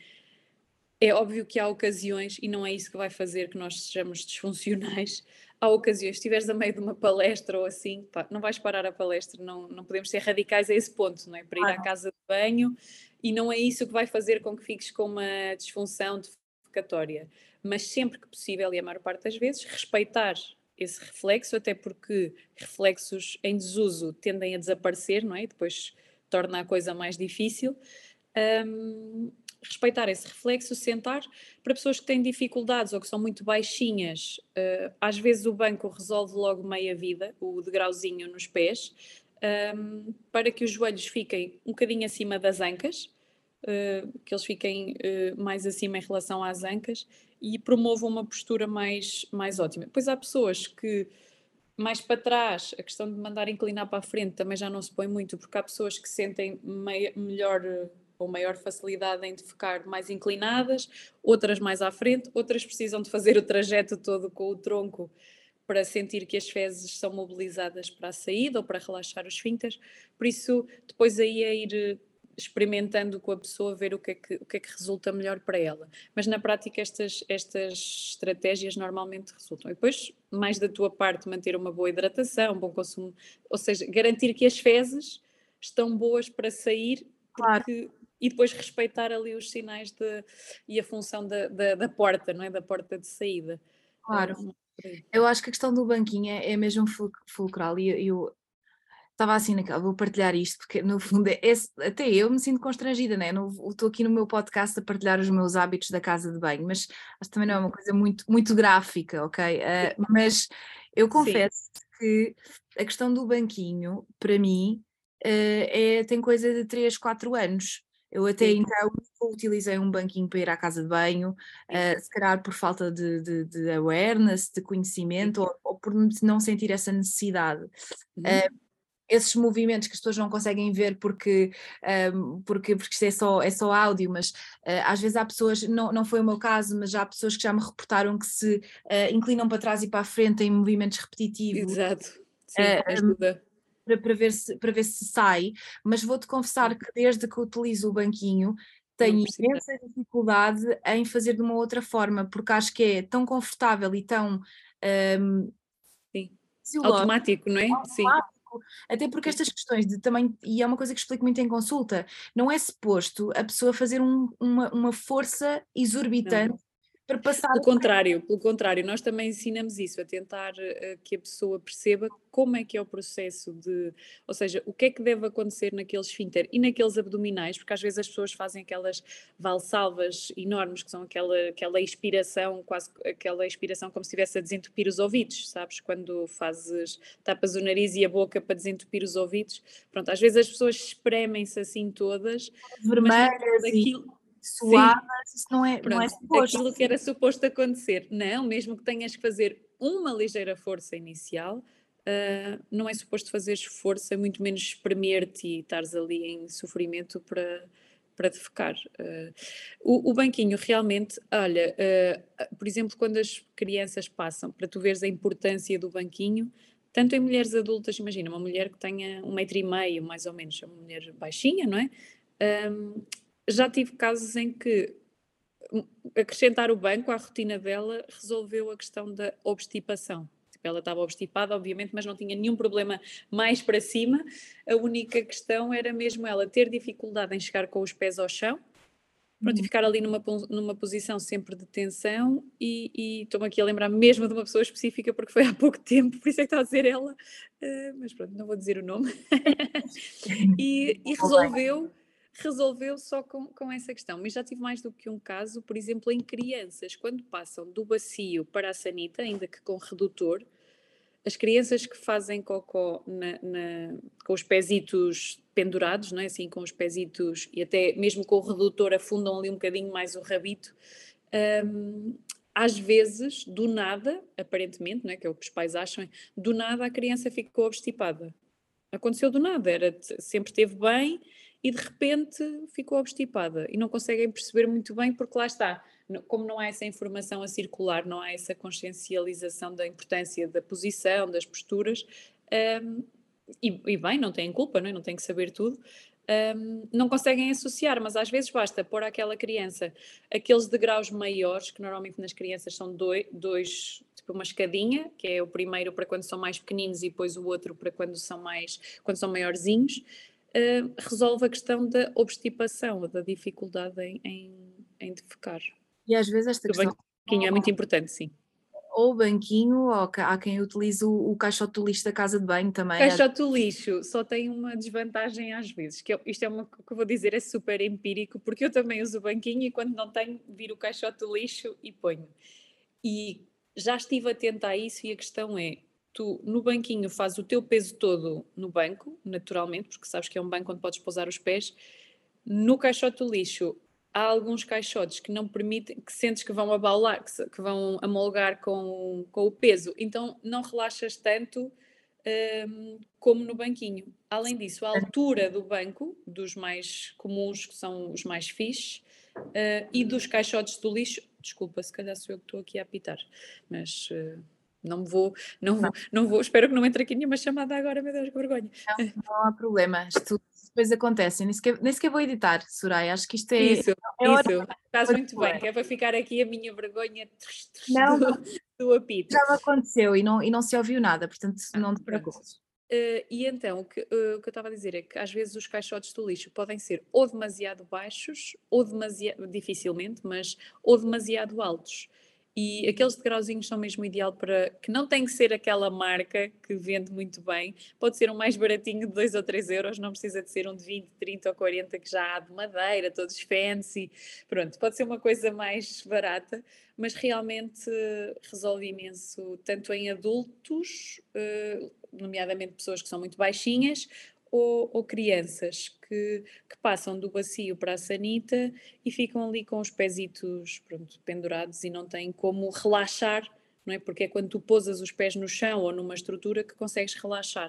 é óbvio que há ocasiões, e não é isso que vai fazer que nós sejamos disfuncionais, há ocasiões, se estiveres a meio de uma palestra ou assim, pá, não vais parar a palestra, não, não podemos ser radicais a esse ponto, não é? Para ir ah, à casa de banho, e não é isso que vai fazer com que fiques com uma disfunção defecatória. Mas sempre que possível, e a maior parte das vezes, respeitar esse reflexo, até porque reflexos em desuso tendem a desaparecer, não é? Depois torna a coisa mais difícil. Um, respeitar esse reflexo, sentar. Para pessoas que têm dificuldades ou que são muito baixinhas, uh, às vezes o banco resolve logo meia vida, o degrauzinho nos pés, um, para que os joelhos fiquem um bocadinho acima das ancas, uh, que eles fiquem uh, mais acima em relação às ancas e promovam uma postura mais, mais ótima. Depois há pessoas que mais para trás, a questão de mandar inclinar para a frente também já não se põe muito, porque há pessoas que sentem mei, melhor ou maior facilidade em ficar mais inclinadas, outras mais à frente, outras precisam de fazer o trajeto todo com o tronco para sentir que as fezes são mobilizadas para a saída ou para relaxar os esfíncteres. Por isso, depois aí é ir experimentando com a pessoa, ver o que, é que, o que é que resulta melhor para ela. Mas na prática estas, estas estratégias normalmente resultam. E depois, mais da tua parte, manter uma boa hidratação, um bom consumo, ou seja, garantir que as fezes estão boas para sair, porque, claro. e depois respeitar ali os sinais de, e a função da, da, da porta, não é? Da porta de saída. Claro. Eu acho que a questão do banquinho é, é mesmo fulcral e eu, estava assim naquela, vou partilhar isto, porque no fundo é, é, até eu me sinto constrangida, né? Estou aqui no meu podcast a partilhar os meus hábitos da casa de banho, mas acho que também não é uma coisa muito, muito gráfica, ok? Uh, mas eu confesso Sim. que a questão do banquinho, para mim, é, tem coisa de 3, 4 anos. Eu até Sim. então utilizei um banquinho para ir à casa de banho, uh, se calhar por falta de, de, de awareness, de conhecimento, ou, ou, por não sentir essa necessidade. Uhum. Uh, esses movimentos que as pessoas não conseguem ver porque, um, porque, porque isto é só, é só áudio, mas uh, às vezes há pessoas, não, não foi o meu caso, mas já há pessoas que já me reportaram que se uh, inclinam para trás e para a frente em movimentos repetitivos. Exato, sim, uh, ajuda. Para, para, ver se, para ver se sai, mas vou-te confessar que desde que utilizo o banquinho tenho imensa dificuldade em fazer de uma outra forma, porque acho que é tão confortável e tão um, automático, não é? Automático, Sim até porque estas questões de também, e é uma coisa que explico muito em consulta, não é suposto a pessoa fazer um, uma, uma força exorbitante para passar. Pelo contrário, pelo contrário, nós também ensinamos isso, a tentar uh, que a pessoa perceba como é que é o processo de, ou seja, o que é que deve acontecer naqueles esfíncter e naqueles abdominais, porque às vezes as pessoas fazem aquelas valsalvas enormes, que são aquela, aquela expiração, quase aquela expiração como se estivesse a desentupir os ouvidos, sabes? Quando fazes, tapas o nariz e a boca para desentupir os ouvidos. Pronto, às vezes as pessoas espremem-se assim todas. Vermelhas. Mas, suadas, isso não é, Pronto, não é suposto. Aquilo que era suposto acontecer. Não, mesmo que tenhas que fazer uma ligeira força inicial, uh, não é suposto fazer força, muito menos espremer-te e estares ali em sofrimento para, para defecar. Uh, o, o, banquinho realmente, olha, uh, por exemplo, quando as crianças passam, para tu veres a importância do banquinho, tanto em mulheres adultas, imagina, uma mulher que tenha um metro e meio, mais ou menos, é uma mulher baixinha, não é? Um, já tive casos em que acrescentar o banco à rotina dela resolveu a questão da obstipação. Tipo, ela estava obstipada, obviamente, mas não tinha nenhum problema mais para cima. A única questão era mesmo ela ter dificuldade em chegar com os pés ao chão, pronto, e uhum. ficar ali numa, numa posição sempre de tensão e, estou-me aqui a lembrar mesmo de uma pessoa específica porque foi há pouco tempo, por isso é que está a dizer ela, uh, mas pronto, não vou dizer o nome, e, e resolveu resolveu só com, com essa questão. Mas já tive mais do que um caso, por exemplo, em crianças, quando passam do bacio para a sanita, ainda que com redutor, as crianças que fazem cocó na, na, com os pezitos pendurados, não é? assim, com os pezitos e até mesmo com o redutor afundam ali um bocadinho mais o rabito, um, às vezes, do nada, aparentemente, não é? que é o que os pais acham, do nada a criança ficou obstipada. Aconteceu do nada, era, sempre esteve bem e de repente ficou obstipada e não conseguem perceber muito bem porque lá está, como não há essa informação a circular, não há essa consciencialização da importância da posição, das posturas, um, e, e, bem, não têm culpa, não, é? não têm que saber tudo, um, não conseguem associar, mas às vezes basta pôr àquela criança aqueles degraus maiores, que normalmente nas crianças são dois, dois, tipo uma escadinha, que é o primeiro para quando são mais pequeninos e depois o outro para quando são mais, quando são maiorzinhos, uh, resolve a questão da obstipação, da dificuldade em, em, em defecar. E às vezes esta o questão... banquinho é muito importante, sim. Ou o banquinho, ou há quem utilize o, o caixote do lixo da casa de banho também. Caixote do lixo só tem uma desvantagem às vezes, que eu, isto é uma que eu vou dizer, é super empírico, porque eu também uso o banquinho e quando não tenho, viro o caixote do lixo e ponho. E já estive atenta a isso e a questão é, tu no banquinho fazes o teu peso todo no banco, naturalmente, porque sabes que é um banco onde podes pousar os pés. No caixote do lixo, há alguns caixotes que não permitem, que sentes que vão abaular, que, que vão amolgar com, com o peso, então não relaxas tanto um, como no banquinho. Além disso, a altura do banco, dos mais comuns, que são os mais fixes, uh, e dos caixotes do lixo, desculpa, se calhar sou eu que estou aqui a apitar, mas. Uh, não vou, não, não. não vou, espero que não entre aqui nenhuma chamada agora, meu Deus, que vergonha. Não, não há problema, isto depois acontece, nem sequer, nem sequer vou editar, Soraya, acho que isto é... Isso, é isso, estás muito bem, que é para ficar aqui a minha vergonha não, do, do apito. Já me aconteceu e não, e não se ouviu nada, portanto ah, não te preocupes. Uh, e então, o que, uh, o que eu estava a dizer é que às vezes os caixotes do lixo podem ser ou demasiado baixos, ou demasiado, dificilmente, mas ou demasiado altos. E aqueles degrauzinhos são mesmo ideal para que não tem que ser aquela marca que vende muito bem, pode ser um mais baratinho de 2 ou 3 euros, não precisa de ser um de 20, 30 ou 40 que já há de madeira, todos fancy. Pronto, pode ser uma coisa mais barata, mas realmente resolve imenso, tanto em adultos, eh, nomeadamente pessoas que são muito baixinhas, ou, ou crianças que, que, passam do bacio para a sanita e ficam ali com os pezitos pronto, pendurados e não têm como relaxar, não é? Porque é quando tu pousas os pés no chão ou numa estrutura que consegues relaxar.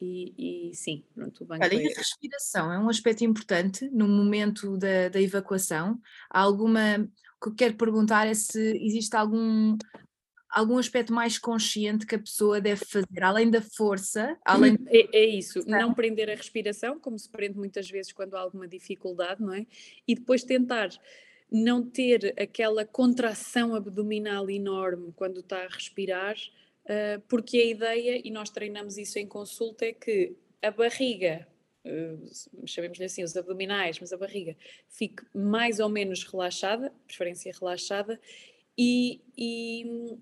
E, e sim, pronto, o banco Olha, e a respiração é um aspecto importante no momento da, da evacuação. Há alguma. O que eu quero perguntar é se existe algum algum aspecto mais consciente que a pessoa deve fazer, além da força, além é, é isso, não prender a respiração, como se prende muitas vezes quando há alguma dificuldade, não é? E depois tentar não ter aquela contração abdominal enorme quando está a respirar, uh, porque a ideia, e nós treinamos isso em consulta, é que a barriga, uh, chamemos-lhe assim, os abdominais, mas a barriga, fique mais ou menos relaxada, preferência relaxada, e, e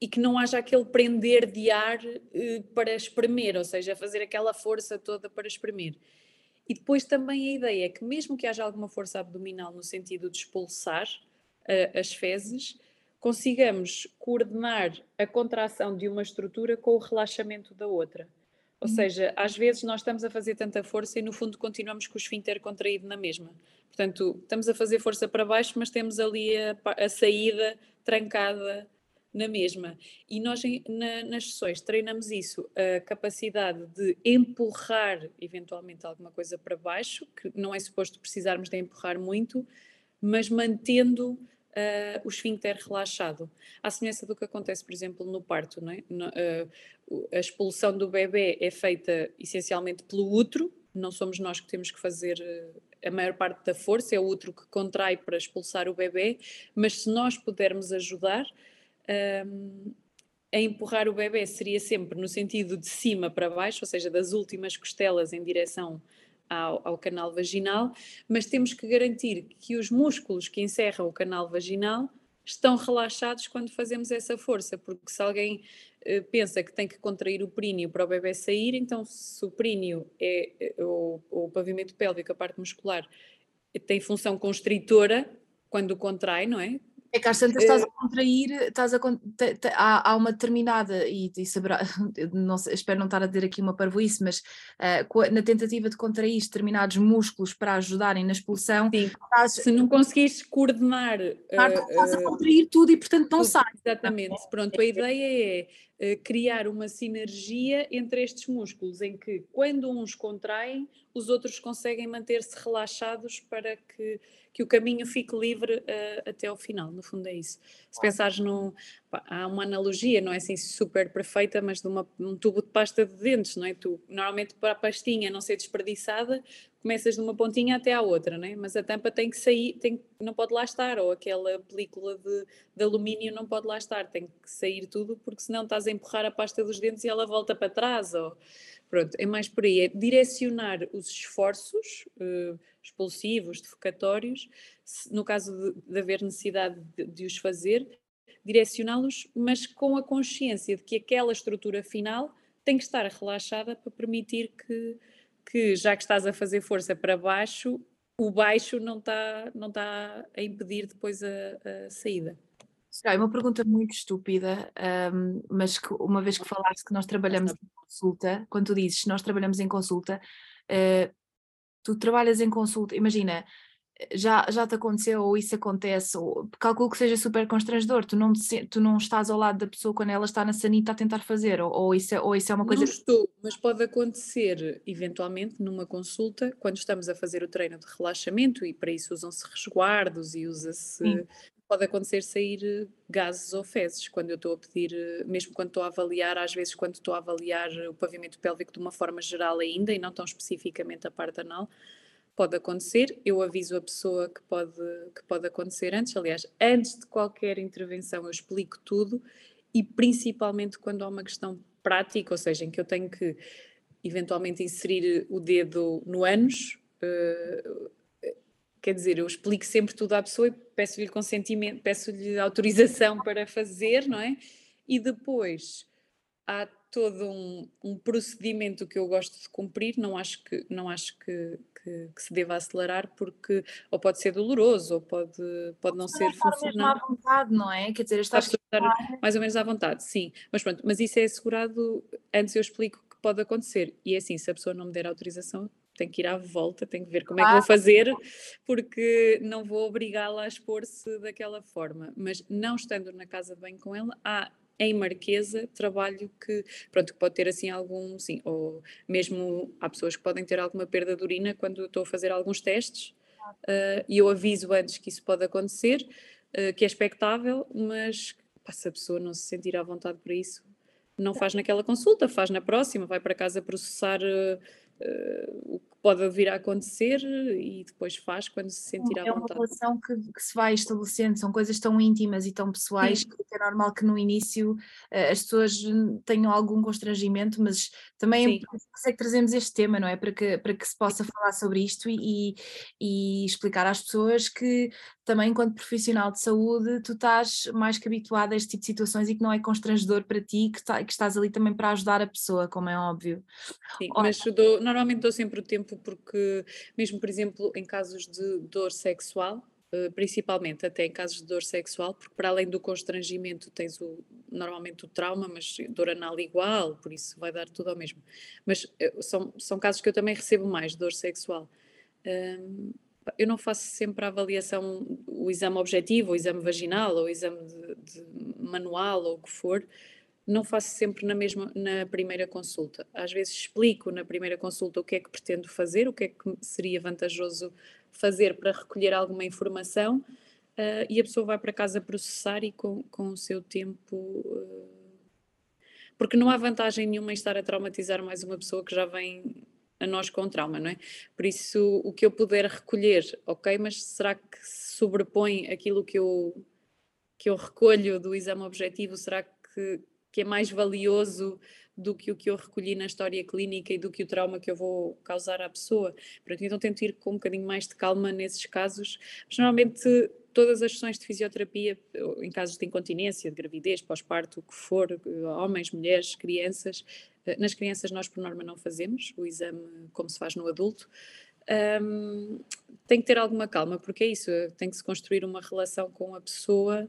e que não haja aquele prender de ar uh, para espremer, ou seja, fazer aquela força toda para espremer. E depois também a ideia é que, mesmo que haja alguma força abdominal no sentido de expulsar uh, as fezes, consigamos coordenar a contração de uma estrutura com o relaxamento da outra. Ou uhum. seja, às vezes nós estamos a fazer tanta força e no fundo continuamos com o esfíncter contraído na mesma. Portanto, estamos a fazer força para baixo, mas temos ali a, a saída trancada na mesma. E nós na, nas sessões treinamos isso, a capacidade de empurrar eventualmente alguma coisa para baixo, que não é suposto precisarmos de empurrar muito, mas mantendo uh, o esfíncter relaxado. À semelhança do que acontece, por exemplo, no parto, é? No, uh, a expulsão do bebê é feita essencialmente pelo útero, não somos nós que temos que fazer ah, a maior parte da força, é o útero que contrai para expulsar o bebê, mas se nós pudermos ajudar, um, a empurrar o bebê seria sempre no sentido de cima para baixo, ou seja, das últimas costelas em direção ao, ao, canal vaginal, mas temos que garantir que os músculos que encerram o canal vaginal estão relaxados quando fazemos essa força, porque se alguém uh, pensa que tem que contrair o períneo para o bebê sair, então se o períneo é, é o, o pavimento pélvico, a parte muscular, tem função constritora, quando contrai, não é? É que às tantas estás a eh, contrair, estás a, há, há uma determinada, e, e saberá, não sei, espero não estar a dizer aqui uma parvoíce, mas uh, na tentativa de contrair determinados músculos para ajudarem na expulsão, estás, se não conseguires coordenar. Uh, estás a contrair tudo e portanto não tudo, sai. Exatamente, pronto, a ideia é criar uma sinergia entre estes músculos, em que quando uns contraem, os outros conseguem manter-se relaxados para que que o caminho fique livre uh, até ao final, no fundo é isso. Se pensares num. Pá, há uma analogia, não é assim super perfeita, mas de uma, um tubo de pasta de dentes, não é? Tu, normalmente, para a pastinha não ser desperdiçada, começas de uma pontinha até à outra, não é? Mas a tampa tem que sair, tem, não pode lá estar, ou aquela película de, de alumínio não pode lá estar, tem que sair tudo, porque senão estás a empurrar a pasta dos dentes e ela volta para trás, ou. Pronto, é mais por aí, é direcionar os esforços. Uh, expulsivos, defecatórios, no caso de, de haver necessidade de, de os fazer, direcioná-los, mas com a consciência de que aquela estrutura final tem que estar relaxada para permitir que, que já que estás a fazer força para baixo, o baixo não está não tá a impedir depois a, a saída. É uma pergunta muito estúpida, um, mas que uma vez que falaste que nós trabalhamos em consulta, quando tu dizes nós trabalhamos em consulta, uh, tu trabalhas em consulta, imagina, já, já te aconteceu ou isso acontece, ou, calculo que seja super constrangedor, tu não, tu não estás ao lado da pessoa quando ela está na sanita a tentar fazer, ou, ou, isso, é, ou isso é uma coisa... Não estou, mas pode acontecer eventualmente numa consulta, quando estamos a fazer o treino de relaxamento e para isso usam-se resguardos e usa-se pode acontecer sair eh, gases ou fezes quando eu estou a pedir, eh, mesmo quando estou a avaliar, às vezes quando estou a avaliar o pavimento pélvico de uma forma geral ainda e não tão especificamente a parte anal, pode acontecer. Eu aviso a pessoa que pode, que pode acontecer antes. Aliás, antes de qualquer intervenção, eu explico tudo e principalmente quando há uma questão prática, ou seja, em que eu tenho que eventualmente inserir o dedo no ânus. Uh, quer dizer, eu explico sempre tudo à pessoa e peço-lhe consentimento, peço-lhe autorização para fazer, não é? E depois há todo um, um, procedimento que eu gosto de cumprir, não acho que, não acho que, que, que, se deva acelerar porque ou pode ser doloroso ou pode, pode não, ser funcional. à vontade, não é? Quer dizer, estás a mais ou menos à vontade, sim. Mas pronto, mas isso é assegurado, antes eu explico pode acontecer. E é assim, se a pessoa não me der autorização, tenho que ir à volta, tenho que ver como é que vou fazer, porque não vou obrigá-la a expor-se daquela forma. Mas não estando na casa banho com ela, há em Marquesa trabalho que, pronto, pode ter assim algum, sim, ou mesmo há pessoas que podem ter alguma perda de urina quando estou a fazer alguns testes uh, e eu aviso antes que isso pode acontecer, uh, que é expectável, mas pá, se a pessoa não se sentir à vontade para isso, não faz naquela consulta, faz na próxima, vai para casa processar uh, uh, o que pode vir a acontecer e depois faz quando se sentir à vontade. É uma relação que, que, se vai estabelecendo, são coisas tão íntimas e tão pessoais Sim. que é normal que no início uh, as pessoas tenham algum constrangimento, mas também é que trazemos este tema, não é? Para que, para que se possa falar sobre isto e, e, explicar às pessoas que também enquanto profissional de saúde tu estás mais que habituado a este tipo de situações e que não é constrangedor para ti, que, tá, que estás ali também para ajudar a pessoa, como é óbvio. Sim, mas dou, normalmente dou sempre o tempo porque, mesmo por exemplo, em casos de dor sexual, eh, principalmente até em casos de dor sexual, porque para além do constrangimento tens o, normalmente o trauma, mas dor anal igual, por isso vai dar tudo ao mesmo. Mas eh, são, são casos que eu também recebo mais, dor sexual. Eu não faço sempre a avaliação, o exame objetivo, o exame vaginal, ou o exame de, de manual, ou o que for, não faço sempre na mesma na primeira consulta. Às vezes explico na primeira consulta o que é que pretendo fazer, o que é que seria vantajoso fazer para recolher alguma informação uh, e a pessoa vai para casa processar e com, com o seu tempo. Uh, porque não há vantagem nenhuma em estar a traumatizar mais uma pessoa que já vem a nós com trauma, não é? Por isso, o que eu puder recolher, ok, mas será que sobrepõe aquilo que eu, que eu recolho do exame objetivo? Será que, que é mais valioso do que o que eu recolhi na história clínica e do que o trauma que eu vou causar à pessoa? Pronto, então tento ir com um bocadinho mais de calma nesses casos, mas normalmente todas as sessões de fisioterapia, em casos de incontinência, de gravidez, pós-parto, o que for, homens, mulheres, crianças, eh, nas crianças nós por norma não fazemos o exame como se faz no adulto. Um, tem que ter alguma calma, porque é isso, tem que se construir uma relação com a pessoa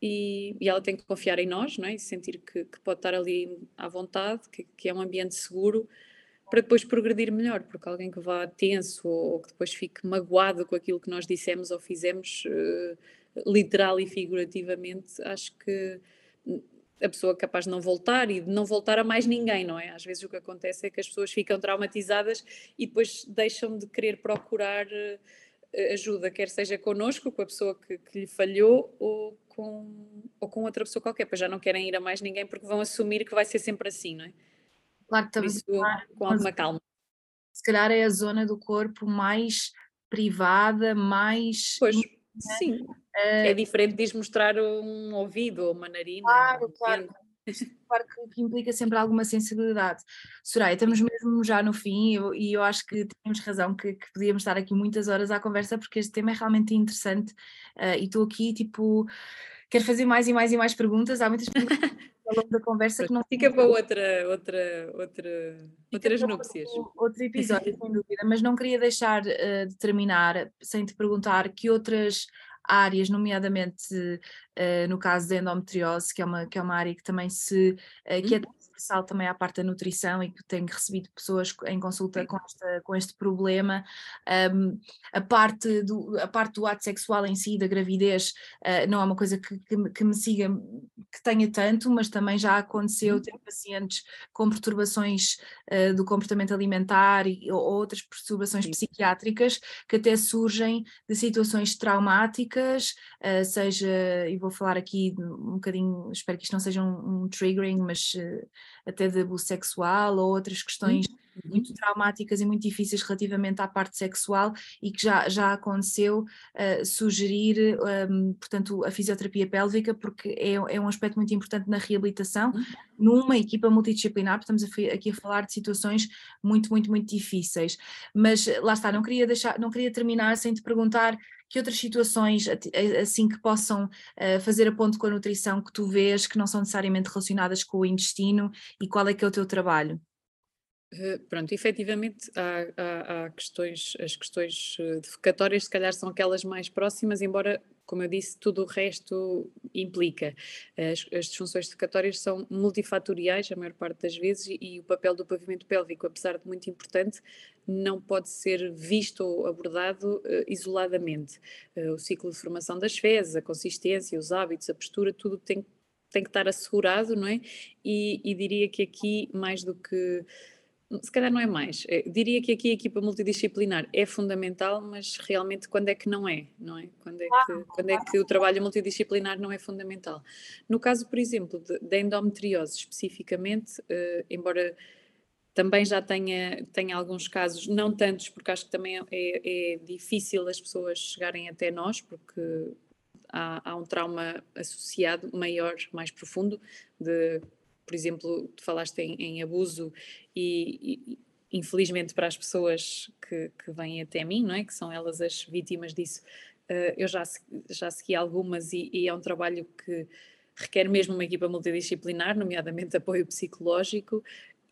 e, e ela tem que confiar em nós, não é? E sentir que, que pode estar ali à vontade, que, que, é um ambiente seguro, para depois progredir melhor, porque alguém que vá tenso ou, ou que depois fique magoado com aquilo que nós dissemos ou fizemos, uh, literal e figurativamente, acho que a pessoa é capaz de não voltar e de não voltar a mais ninguém, não é? Às vezes o que acontece é que as pessoas ficam traumatizadas e depois deixam de querer procurar uh, ajuda, quer seja connosco, com a pessoa que, que, lhe falhou, ou com, ou com outra pessoa qualquer, pois já não querem ir a mais ninguém porque vão assumir que vai ser sempre assim, não é? Claro que estamos com alguma calma. Se calhar é a zona do corpo mais privada, mais. Pois, sim. É, é diferente de mostrar um ouvido ou uma narina. Claro, claro. Claro que, que, implica sempre alguma sensibilidade. Soraya, estamos mesmo já no fim eu, e eu acho que temos razão que, que, podíamos estar aqui muitas horas à conversa porque este tema é realmente interessante uh, e estou aqui tipo, quero fazer mais e mais e mais perguntas, há muitas perguntas ao longo da conversa que não fica para outra, outra, outra, outras núpcias. Outro episódio, sem dúvida, mas não queria deixar uh, de terminar sem te perguntar que outras áreas, nomeadamente uh, no caso da endometriose, que é uma, que é uma área que também se, uh, que é uhum. transversal também à parte da nutrição e que tenho recebido pessoas em consulta com, esta, com este problema. Um, a, parte do, a parte do ato sexual em si, da gravidez, uh, não é uma coisa que, que, que, me siga, que tenha tanto, mas também já aconteceu uhum. ter pacientes com perturbações do comportamento alimentar e, ou outras perturbações Sim. psiquiátricas que até surgem de situações traumáticas, seja, e vou falar aqui um bocadinho, espero que isto não seja um, um triggering, mas uh, até de abuso sexual ou outras questões uhum. Muito traumáticas e muito difíceis relativamente à parte sexual e que já, já aconteceu uh, sugerir, um, ehm, portanto, a fisioterapia pélvica, porque é, é um aspecto muito importante na reabilitação, uhum. numa equipa multidisciplinar, estamos aqui a falar de situações muito, muito, muito difíceis. Mas lá está, não queria deixar, não queria terminar sem te perguntar que outras situações assim que possam uh, fazer a ponto com a nutrição que tu vês que não são necessariamente relacionadas com o intestino e qual é que é o teu trabalho? Uh, pronto, efetivamente há, há, há, questões, as questões eh, defecatórias se calhar são aquelas mais próximas, embora como eu disse, tudo o resto implica. As, as disfunções defecatórias são multifatoriais, a maior parte das vezes, e, e, o papel do pavimento pélvico, apesar de muito importante, não pode ser visto ou abordado uh, isoladamente. Uh, o ciclo de formação das fezes, a consistência, os hábitos, a postura, tudo tem, tem que estar assegurado, não é? E, e diria que aqui, mais do que se calhar não é mais. Eu eh, diria que aqui a equipa multidisciplinar é fundamental, mas realmente quando é que não é, não é? Quando é que, quando é que o trabalho multidisciplinar não é fundamental? No caso, por exemplo, da endometriose especificamente, uh, embora também já tenha, tenha alguns casos, não tantos, porque acho que também é, é difícil as pessoas chegarem até nós, porque há, há um trauma associado maior, mais profundo, de por exemplo, tu falaste em, em abuso e, e, infelizmente para as pessoas que, que vêm até mim, não é? Que são elas as vítimas disso, uh, eu já, já segui algumas e, e é um trabalho que requer mesmo uma equipa multidisciplinar, nomeadamente apoio psicológico,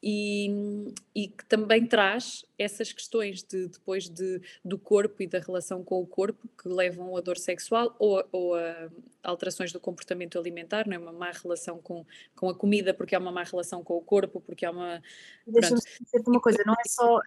e, e, que também traz essas questões de, depois de, do corpo e da relação com o corpo que levam a dor sexual ou, ou a alterações do comportamento alimentar, não é? Uma má relação com, com a comida porque há uma má relação com o corpo, porque há uma... Deixa-me dizer-te uma coisa, não é só,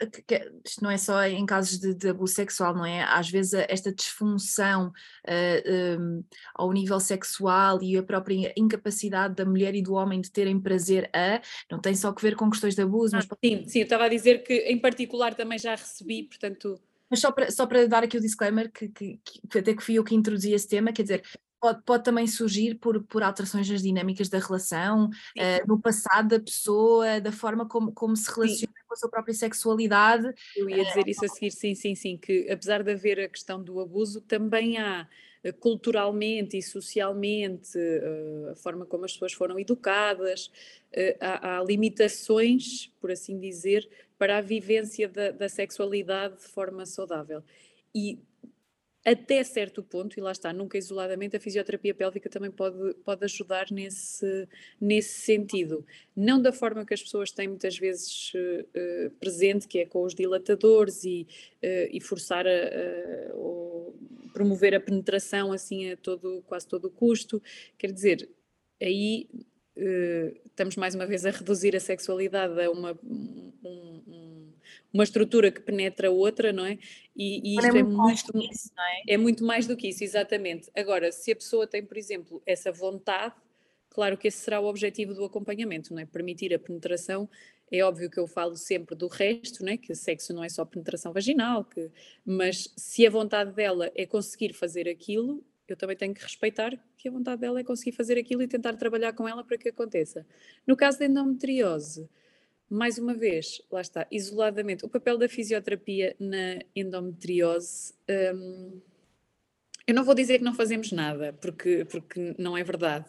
isto não é só em casos de, de abuso sexual, não é? Às vezes esta disfunção uh, eh, um, ao nível sexual e a própria incapacidade da mulher e do homem de terem prazer a, não tem só que ver com questões de abuso, ah, mas... Sim, sim, eu estava a dizer que em particular também já recebi, portanto... Mas só para, só para dar aqui o disclaimer, que, que, que, até que fui eu que introduzi esse tema, quer dizer, pode, pode também surgir por, por alterações nas dinâmicas da relação, uh, no passado da pessoa, da forma como, como se relaciona sim. com a sua própria sexualidade. Eu ia dizer isso a seguir, sim, sim, sim, que apesar de haver a questão do abuso, também há eh, culturalmente e socialmente, a forma como as pessoas foram educadas, há, há limitações, por assim dizer, para a vivência da, da sexualidade de forma saudável. E até certo ponto, e lá está, nunca isoladamente, a fisioterapia pélvica também pode, pode ajudar nesse, nesse sentido. Não da forma que as pessoas têm muitas vezes uh, presente, que é com os dilatadores e, uh, e forçar a, a promover a penetração assim a todo, quase todo o custo. Quer dizer, aí uh, estamos mais uma vez a reduzir a sexualidade a uma, um, um uma estrutura que penetra outra, não é? E, e isto é, é muito, mais do que isso, é? É muito mais do que isso, exatamente. Agora, se a pessoa tem, por exemplo, essa vontade, claro que esse será o objetivo do acompanhamento, não é? Permitir a penetração. É óbvio que eu falo sempre do resto, né? que sexo não é só penetração vaginal, que... mas se a vontade dela é conseguir fazer aquilo, eu também tenho que respeitar que a vontade dela é conseguir fazer aquilo e tentar trabalhar com ela para que aconteça. No caso da endometriose, mais uma vez, lá está, isoladamente, o papel da fisioterapia na endometriose. Um, eu não vou dizer que não fazemos nada, porque, porque não é verdade,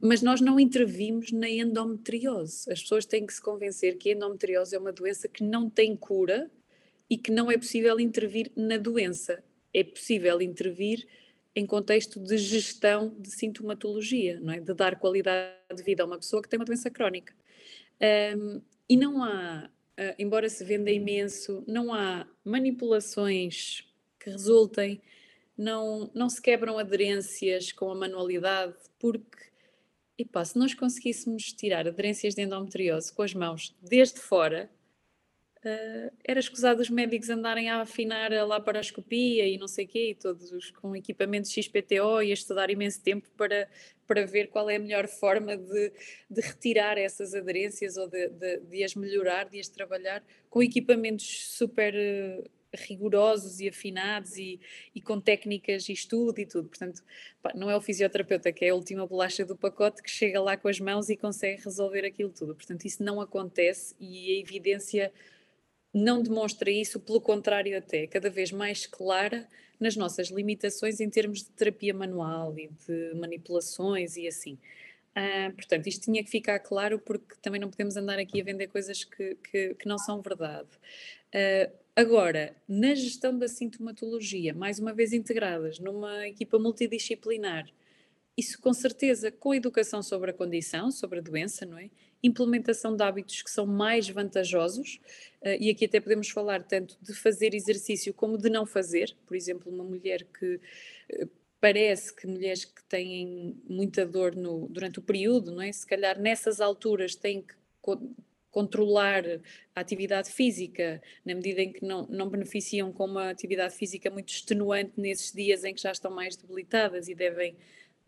mas nós não intervimos na endometriose. As pessoas têm que se convencer que a endometriose é uma doença que não tem cura e que não é possível intervir na doença. É possível intervir em contexto de gestão de sintomatologia, não é? de dar qualidade de vida a uma pessoa que tem uma doença crónica. Um, e não há, uh, embora se venda imenso, não há manipulações que resultem, não, não se quebram aderências com a manualidade, porque, epá, se nós conseguíssemos tirar aderências de endometriose com as mãos desde fora, uh, era escusado os médicos andarem a afinar a laparoscopia e não sei o quê, e todos com equipamentos XPTO e a estudar imenso tempo para, para ver qual é a melhor forma de, de retirar essas aderências ou de, de, de, as melhorar, de as trabalhar com equipamentos super uh, rigorosos e afinados e, e, com técnicas e estudo e tudo. Portanto, pá, não é o fisioterapeuta que é a última bolacha do pacote que chega lá com as mãos e consegue resolver aquilo tudo. Portanto, isso não acontece e a evidência não demonstra isso, pelo contrário, até cada vez mais clara nas nossas limitações em termos de terapia manual e de manipulações e assim. Uh, portanto, isto tinha que ficar claro porque também não podemos andar aqui a vender coisas que, que, que não são verdade. Uh, agora, na gestão da sintomatologia, mais uma vez integradas numa equipa multidisciplinar, isso com certeza com educação sobre a condição, sobre a doença, não é? implementação de hábitos que são mais vantajosos, uh, e aqui até podemos falar tanto de fazer exercício como de não fazer. Por exemplo, uma mulher que uh, parece que mulheres que têm muita dor no, durante o período, não é? Se calhar nessas alturas têm que co controlar a atividade física, na medida em que não, não beneficiam com uma atividade física muito extenuante nesses dias em que já estão mais debilitadas e devem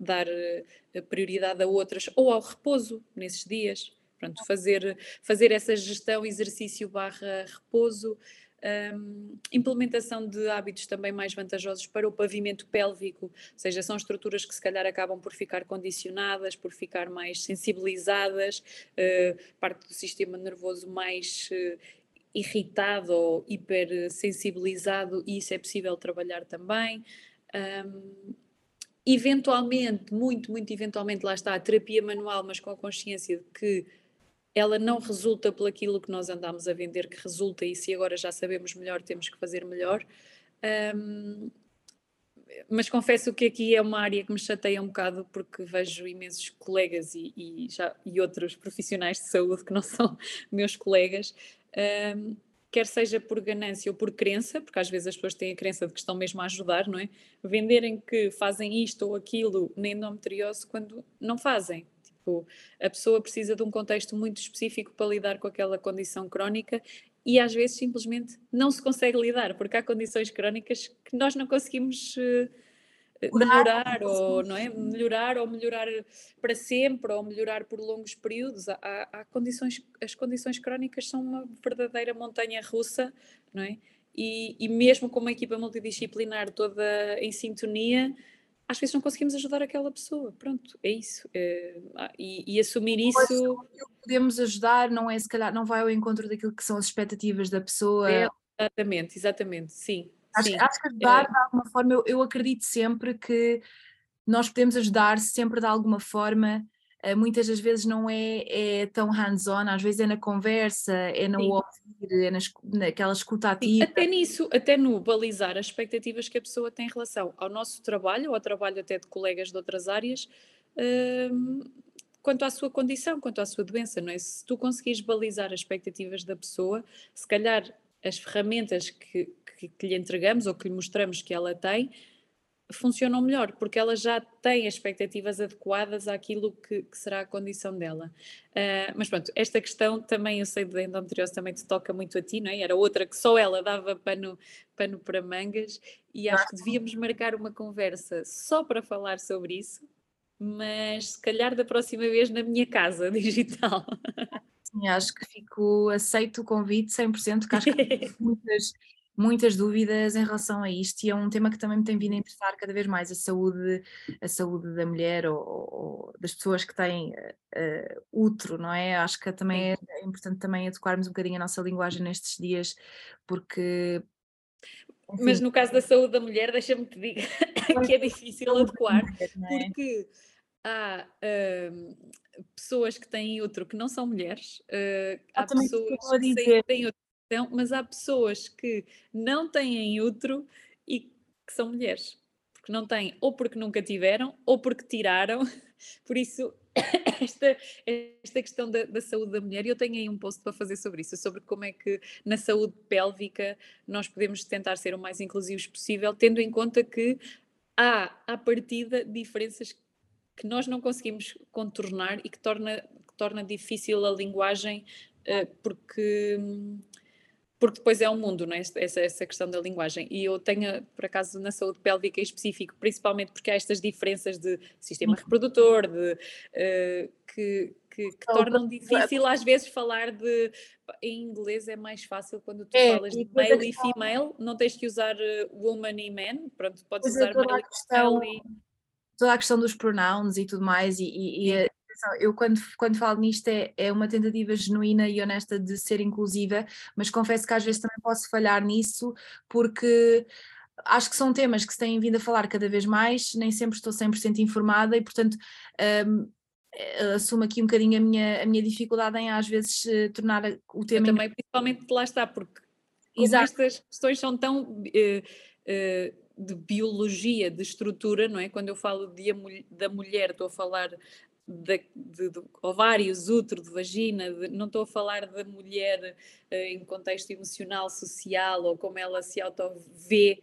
dar uh, prioridade a outras, ou ao repouso nesses dias. Pronto, fazer, fazer essa gestão, exercício barra repouso, um, implementação de hábitos também mais vantajosos para o pavimento pélvico, ou seja, são estruturas que se calhar acabam por ficar condicionadas, por ficar mais sensibilizadas, uh, parte do sistema nervoso mais uh, irritado ou hipersensibilizado, e isso é possível trabalhar também. Um, eventualmente, muito, muito eventualmente, lá está a terapia manual, mas com a consciência de que ela não resulta pelo aquilo que nós andamos a vender que resulta e se agora já sabemos melhor temos que fazer melhor. Um, mas confesso que aqui é uma área que me chateia um bocado porque vejo imensos colegas e, e, já, e outros profissionais de saúde que não são meus colegas. Um, quer seja por ganância ou por crença, porque às vezes as pessoas têm a crença de que estão mesmo a ajudar, não é? Venderem que fazem isto ou aquilo na endometriose quando não fazem. Tipo, a pessoa precisa de um contexto muito específico para lidar com aquela condição crónica e às vezes simplesmente não se consegue lidar, porque há condições crónicas que nós não conseguimos uh, melhorar ou não é melhorar ou melhorar para sempre ou melhorar por longos períodos há, há, condições as condições crónicas são uma verdadeira montanha russa não é e, e mesmo com uma equipa multidisciplinar toda em sintonia às vezes não conseguimos ajudar aquela pessoa. Pronto, é isso. É, e, e, assumir isso. podemos ajudar não é, se calhar, não vai ao encontro daquilo que são as expectativas da pessoa. É, exatamente, exatamente, sim. Acho, sim. acho que ajudar de alguma forma, eu, eu acredito sempre que nós podemos ajudar sempre de alguma forma eh, muitas das vezes não é, é tão hands-on, às vezes é na conversa, é no Sim. ouvir, é na, naquela escuta ativa. Até nisso, até no balizar as expectativas que a pessoa tem em relação ao nosso trabalho, ou ao trabalho até de colegas de outras áreas, hum, quanto à sua condição, quanto à sua doença, não é? Se tu conseguires balizar as expectativas da pessoa, se calhar as ferramentas que, que, que lhe entregamos ou que lhe mostramos que ela tem, funcionam melhor, porque ela já tem as expectativas adequadas àquilo que, que será a condição dela. Uh, mas pronto, esta questão também eu sei da endometriose também te toca muito a ti, não é? Era outra que só ela dava pano, pano para mangas e acho que devíamos marcar uma conversa só para falar sobre isso, mas se calhar da próxima vez na minha casa digital. Sim, acho que fico, aceito o convite 100%, que acho que muitas muitas dúvidas em relação a isto e é um tema que também me tem vindo a interessar cada vez mais, a saúde, a saúde da mulher ou, ou das pessoas que têm uh, útero, não é? Acho que também é, é, importante também adequarmos um bocadinho a nossa linguagem nestes dias, porque... Enfim, Mas no caso da saúde da mulher, deixa-me te dizer que é difícil adequar, é? porque há uh, pessoas que têm útero que não são mulheres, uh, há pessoas que têm útero então, mas há pessoas que não têm útero e que são mulheres, porque não têm, ou porque nunca tiveram, ou porque tiraram. Por isso, esta, esta questão da, da, saúde da mulher, eu tenho aí um post para fazer sobre isso, sobre como é que na saúde pélvica nós podemos tentar ser o mais inclusivos possível, tendo em conta que há, à partida, diferenças que nós não conseguimos contornar e que torna, que torna difícil a linguagem, uh, porque. Porque depois é um mundo, não é? Essa, essa questão da linguagem. E eu tenho, por acaso, na saúde pélvica em específico, principalmente porque há estas diferenças de sistema reprodutor, de, uh, que, que, que tornam difícil às vezes falar de. Em inglês é mais fácil quando tu é, falas de male e female, não tens que usar uh, woman e man, pronto, podes usar male e female. Toda a questão dos pronouns e tudo mais, e, e, e eu quando, quando falo nisto é, é uma tentativa genuína e honesta de ser inclusiva, mas confesso que às vezes também posso falhar nisso, porque acho que são temas que se têm vindo a falar cada vez mais, nem sempre estou 100% informada e, portanto, um, eh, assumo aqui um bocadinho a minha, a minha dificuldade em às vezes uh, tornar o tema. Eu também, principalmente lá está, porque estas questões são tão. Uh, uh, de biologia, de estrutura, não é? Quando eu falo de da mulher, estou a falar de, de, de, ovários, útero, de vagina, de, não estou a falar da mulher uh, em contexto emocional, social ou como ela se auto-vê,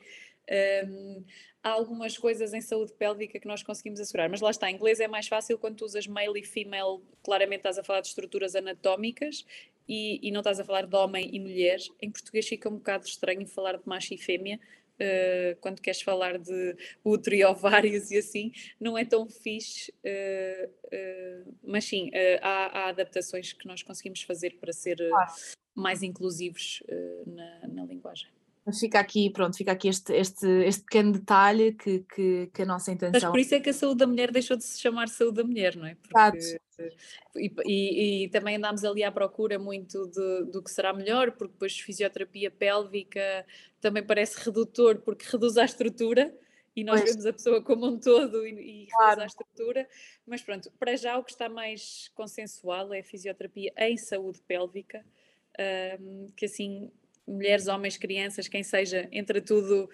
Um, há algumas coisas em saúde pélvica que nós conseguimos assegurar, mas lá está, em inglês é mais fácil quando tu usas male e female, claramente estás a falar de estruturas anatómicas e, e não estás a falar de homem e mulher. Em português fica um bocado estranho falar de macho e fêmea, Uh, quando queres falar de útero e ovários e assim, não é tão fixe, uh, uh, mas sim, há, há, adaptações que nós conseguimos fazer para ser claro. mais inclusivos na, na linguagem. Mas fica aqui, pronto, fica aqui este, este, este pequeno detalhe que, que, que, a nossa intenção. Mas por isso é que a saúde da mulher deixou de se chamar saúde da mulher, não é? Porque, e, e, e, também andámos ali à procura muito de, do que será melhor, porque depois fisioterapia pélvica também parece redutor, porque reduz a estrutura e nós pois. vemos a pessoa como um todo e, e claro. reduz a estrutura. Mas pronto, para já o que está mais consensual é a fisioterapia em saúde pélvica, um, que assim mulheres, homens, crianças, quem seja, entra tudo,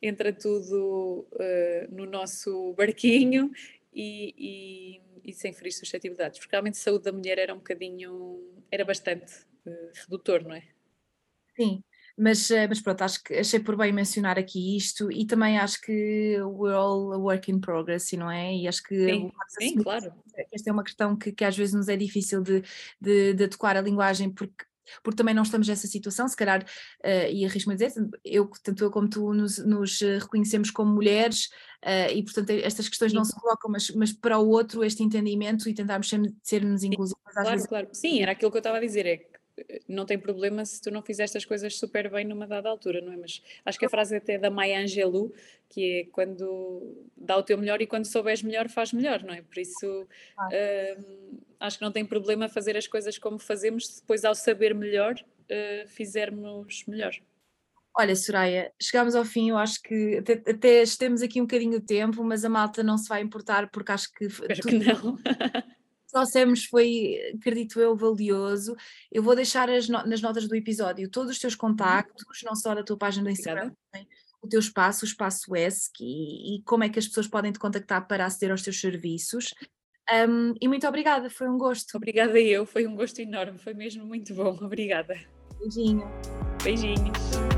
entra tudo uh, no nosso barquinho e, e, e, sem ferir suscetibilidades, porque realmente a saúde da mulher era um bocadinho, era bastante uh, redutor, não é? Sim, mas, eh, mas pronto, acho que achei por bem mencionar aqui isto e também acho que we're all a work in progress, não é? E acho que sim, sim claro. esta é uma questão que, que às vezes nos é difícil de, de, de adequar a linguagem porque porque também não estamos nessa situação, se calhar, uh, e arrisco-me a dizer, eu, tanto eu como tu nos, nos eh, reconhecemos como mulheres uh, e, portanto, estas questões Sim. não se colocam, mas, mas para o outro este entendimento e tentarmos ser, sermos inclusivos. Claro, vezes... claro. Sim, era aquilo que eu estava a dizer, é que não tem problema se tu não fizeste as coisas super bem numa dada altura, não é? Mas acho que a frase até é da Maya Angelou, que é quando dá o teu melhor e quando souberes melhor, faz melhor, não é? Por isso uh, acho que não tem problema fazer as coisas como fazemos, se depois ao saber melhor, uh, fizermos melhor. Olha, Soraya, chegámos ao fim, eu acho que até, até estamos aqui um bocadinho de tempo, mas a malta não se vai importar porque acho que. Espero que não. trouxemos foi, acredito eu, valioso. Eu vou deixar no, nas notas do episódio todos os teus uhum. contactos, não só da tua página do Instagram, também o teu espaço, o espaço ESC e, e, como é que as pessoas podem te contactar para aceder aos teus serviços. Um, e muito obrigada, foi um gosto. Obrigada eu, foi um gosto enorme, foi mesmo muito bom. Obrigada. Beijinho. Beijinhos.